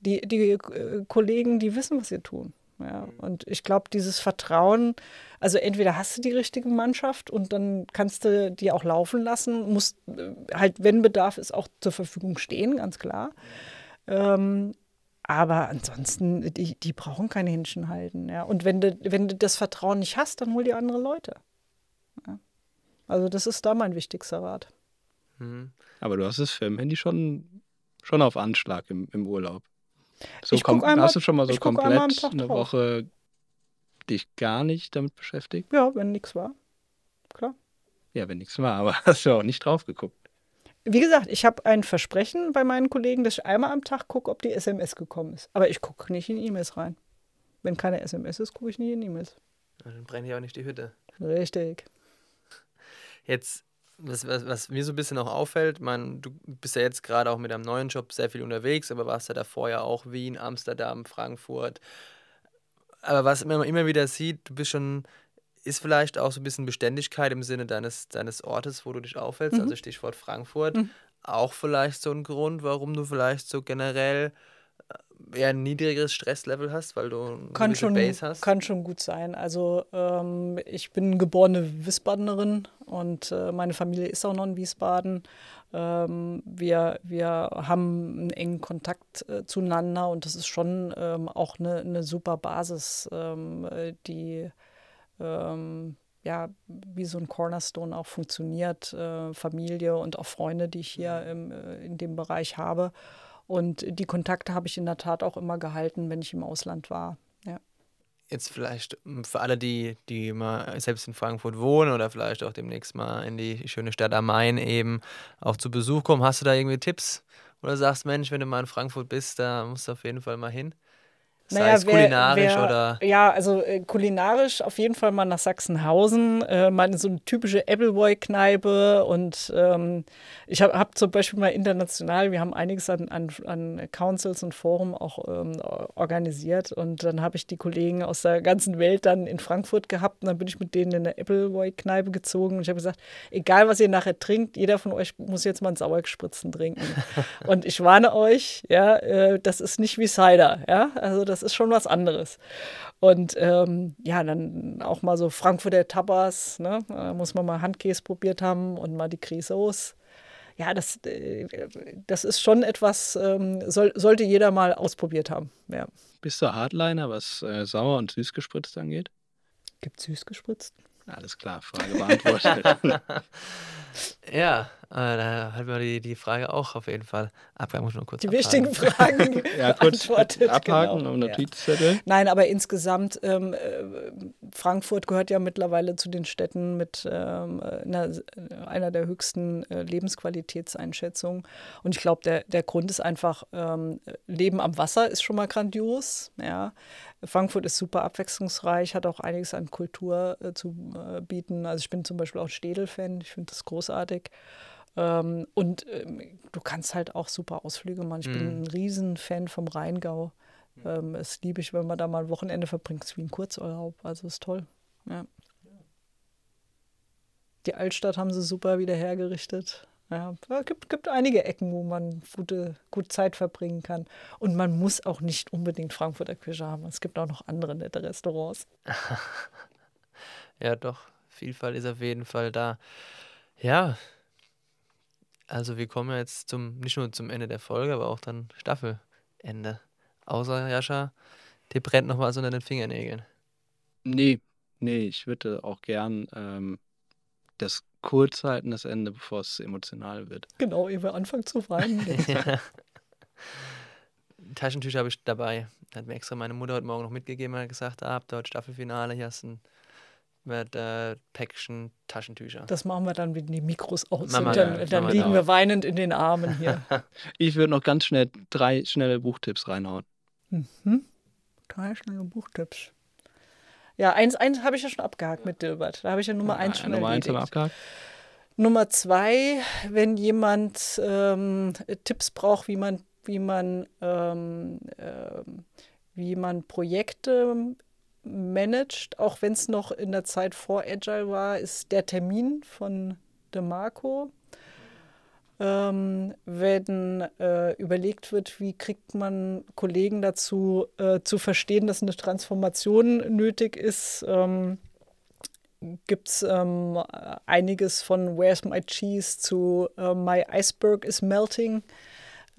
die, die äh, Kollegen, die wissen, was sie tun. Ja, mhm. und ich glaube, dieses Vertrauen, also entweder hast du die richtige Mannschaft und dann kannst du die auch laufen lassen, musst äh, halt, wenn Bedarf ist, auch zur Verfügung stehen, ganz klar. Ähm, aber ansonsten, die, die brauchen keine Händchen halten. Ja. Und wenn du, wenn du das Vertrauen nicht hast, dann hol dir andere Leute. Also das ist da mein wichtigster Rat. Mhm. Aber du hast es für im Handy schon, schon auf Anschlag im, im Urlaub. So ich einmal, hast du schon mal so komplett eine Woche dich gar nicht damit beschäftigt? Ja, wenn nichts war. Klar. Ja, wenn nichts war, aber [laughs] hast du auch nicht drauf geguckt. Wie gesagt, ich habe ein Versprechen bei meinen Kollegen, dass ich einmal am Tag gucke, ob die SMS gekommen ist. Aber ich gucke nicht in E-Mails rein. Wenn keine SMS ist, gucke ich nicht in E-Mails. Dann brenne ich auch nicht die Hütte. Richtig. Jetzt, was, was, was, mir so ein bisschen auch auffällt, man, du bist ja jetzt gerade auch mit einem neuen Job sehr viel unterwegs, aber warst ja davor ja auch Wien, Amsterdam, Frankfurt. Aber was man immer wieder sieht, du bist schon, ist vielleicht auch so ein bisschen Beständigkeit im Sinne deines, deines Ortes, wo du dich aufhältst, mhm. also Stichwort Frankfurt, mhm. auch vielleicht so ein Grund, warum du vielleicht so generell eher ein niedrigeres Stresslevel hast, weil du eine kann schon, Base hast? Kann schon gut sein. Also ähm, ich bin geborene Wiesbadenerin und äh, meine Familie ist auch noch in Wiesbaden. Ähm, wir, wir haben einen engen Kontakt äh, zueinander und das ist schon ähm, auch eine, eine super Basis, ähm, die ähm, ja, wie so ein Cornerstone auch funktioniert. Äh, Familie und auch Freunde, die ich hier im, äh, in dem Bereich habe. Und die Kontakte habe ich in der Tat auch immer gehalten, wenn ich im Ausland war. Ja. Jetzt vielleicht hm, für alle, die, die mal selbst in Frankfurt wohnen oder vielleicht auch demnächst mal in die schöne Stadt am Main eben auch zu Besuch kommen, hast du da irgendwie Tipps? Oder sagst, Mensch, wenn du mal in Frankfurt bist, da musst du auf jeden Fall mal hin? Sei naja, es wer, kulinarisch wer, oder? Ja, also äh, kulinarisch auf jeden Fall mal nach Sachsenhausen, äh, mal in so eine typische Appleboy-Kneipe und ähm, ich habe hab zum Beispiel mal international, wir haben einiges an, an, an Councils und Forum auch ähm, organisiert und dann habe ich die Kollegen aus der ganzen Welt dann in Frankfurt gehabt und dann bin ich mit denen in eine Appleboy-Kneipe gezogen und ich habe gesagt, egal was ihr nachher trinkt, jeder von euch muss jetzt mal einen Sauergespritzen trinken. [laughs] und ich warne euch, ja, äh, das ist nicht wie Cider, ja, also das das ist schon was anderes. Und ähm, ja, dann auch mal so Frankfurter Tapas, ne? Da muss man mal Handkäse probiert haben und mal die Crisos. Ja, das, äh, das ist schon etwas, ähm, soll, sollte jeder mal ausprobiert haben. Ja. Bist du Hardliner, was äh, sauer und süß gespritzt angeht? Gibt süß gespritzt? Alles klar, Frage beantwortet. [laughs] ja, da hat man die, die Frage auch auf jeden Fall abhaken. Muss nur kurz die abhaken. wichtigen Fragen [laughs] ja, [laughs] kurz abhaken genau. um Notizzettel. Ja. Nein, aber insgesamt, ähm, äh, Frankfurt gehört ja mittlerweile zu den Städten mit ähm, einer, einer, der höchsten äh, Lebensqualitätseinschätzungen. Und ich glaube, der, der Grund ist einfach, ähm, Leben am Wasser ist schon mal grandios. Ja. Frankfurt ist super abwechslungsreich, hat auch einiges an Kultur äh, zu äh, bieten. Also ich bin zum Beispiel auch Städel-Fan, ich finde das großartig. Ähm, und ähm, du kannst halt auch super Ausflüge machen. Ich mhm. bin ein Riesenfan vom Rheingau. Ähm, es liebe ich, wenn man da mal ein Wochenende verbringt, ist wie ein Kurzurlaub. Also ist toll. Ja. Die Altstadt haben sie super wieder hergerichtet. Ja, es gibt, gibt einige Ecken, wo man gute, gut Zeit verbringen kann. Und man muss auch nicht unbedingt Frankfurter Küche haben. Es gibt auch noch andere nette Restaurants. [laughs] ja, doch. Vielfalt ist auf jeden Fall da. Ja, also wir kommen jetzt zum, nicht nur zum Ende der Folge, aber auch dann Staffelende. Außer Jascha, dir brennt noch was unter den Fingernägeln. Nee, nee, ich würde auch gern ähm, das kurz halten, das Ende, bevor es emotional wird. Genau, ehe wir anfangen zu weinen. [laughs] Taschentücher habe ich dabei. Hat mir extra meine Mutter heute Morgen noch mitgegeben und gesagt, ah, habt ihr heute Staffelfinale, hier hast du ein mit äh, Päckchen Taschentücher. Das machen wir dann, wenn die Mikros aus sind. Dann, dann liegen wir weinend in den Armen hier. [laughs] ich würde noch ganz schnell drei schnelle Buchtipps reinhauen. Mhm. Drei schnelle Buchtipps. Ja, eins, eins habe ich ja schon abgehakt mit Dilbert. Da habe ich ja Nummer ja, eins schon Nummer erledigt. Eins haben wir abgehakt. Nummer zwei, wenn jemand ähm, Tipps braucht, wie man, wie man, ähm, äh, wie man Projekte managt, auch wenn es noch in der Zeit vor Agile war, ist der Termin von DeMarco. Ähm, wenn äh, überlegt wird, wie kriegt man Kollegen dazu äh, zu verstehen, dass eine Transformation nötig ist, ähm, gibt es ähm, einiges von Where's My Cheese zu uh, My Iceberg is Melting.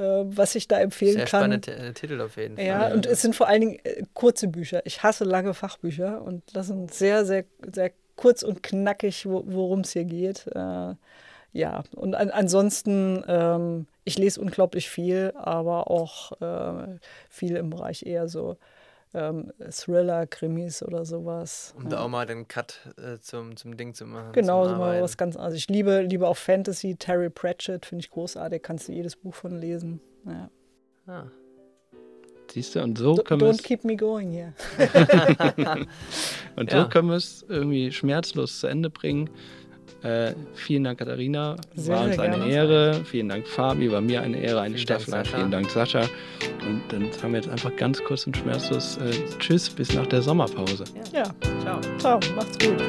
Äh, was ich da empfehlen Sehr kann. Sehr spannender Titel auf jeden Fall. Ja, und es sind vor allen Dingen äh, kurze Bücher. Ich hasse lange Fachbücher und das sind sehr, sehr, sehr kurz und knackig, worum es hier geht. Äh, ja, und an, ansonsten, ähm, ich lese unglaublich viel, aber auch äh, viel im Bereich eher so ähm, Thriller, Krimis oder sowas. Um ja. da auch mal den Cut äh, zum, zum Ding zu machen. Genau, so mal was ganz anderes. Ich liebe, liebe auch Fantasy, Terry Pratchett, finde ich großartig, kannst du jedes Buch von lesen. Ja. Ah. Siehst du, und so D können wir Don't keep me going here. [laughs] und ja. so können wir es irgendwie schmerzlos zu Ende bringen. Äh, vielen Dank, Katharina. Sehr, war uns eine gerne. Ehre. Vielen Dank, Fabi. War mir eine Ehre, eine. Dank, vielen Dank, Sascha. Und dann haben wir jetzt einfach ganz kurz und schmerzlos äh, Tschüss bis nach der Sommerpause. Ja. ja. Ciao. Ciao. Macht's gut.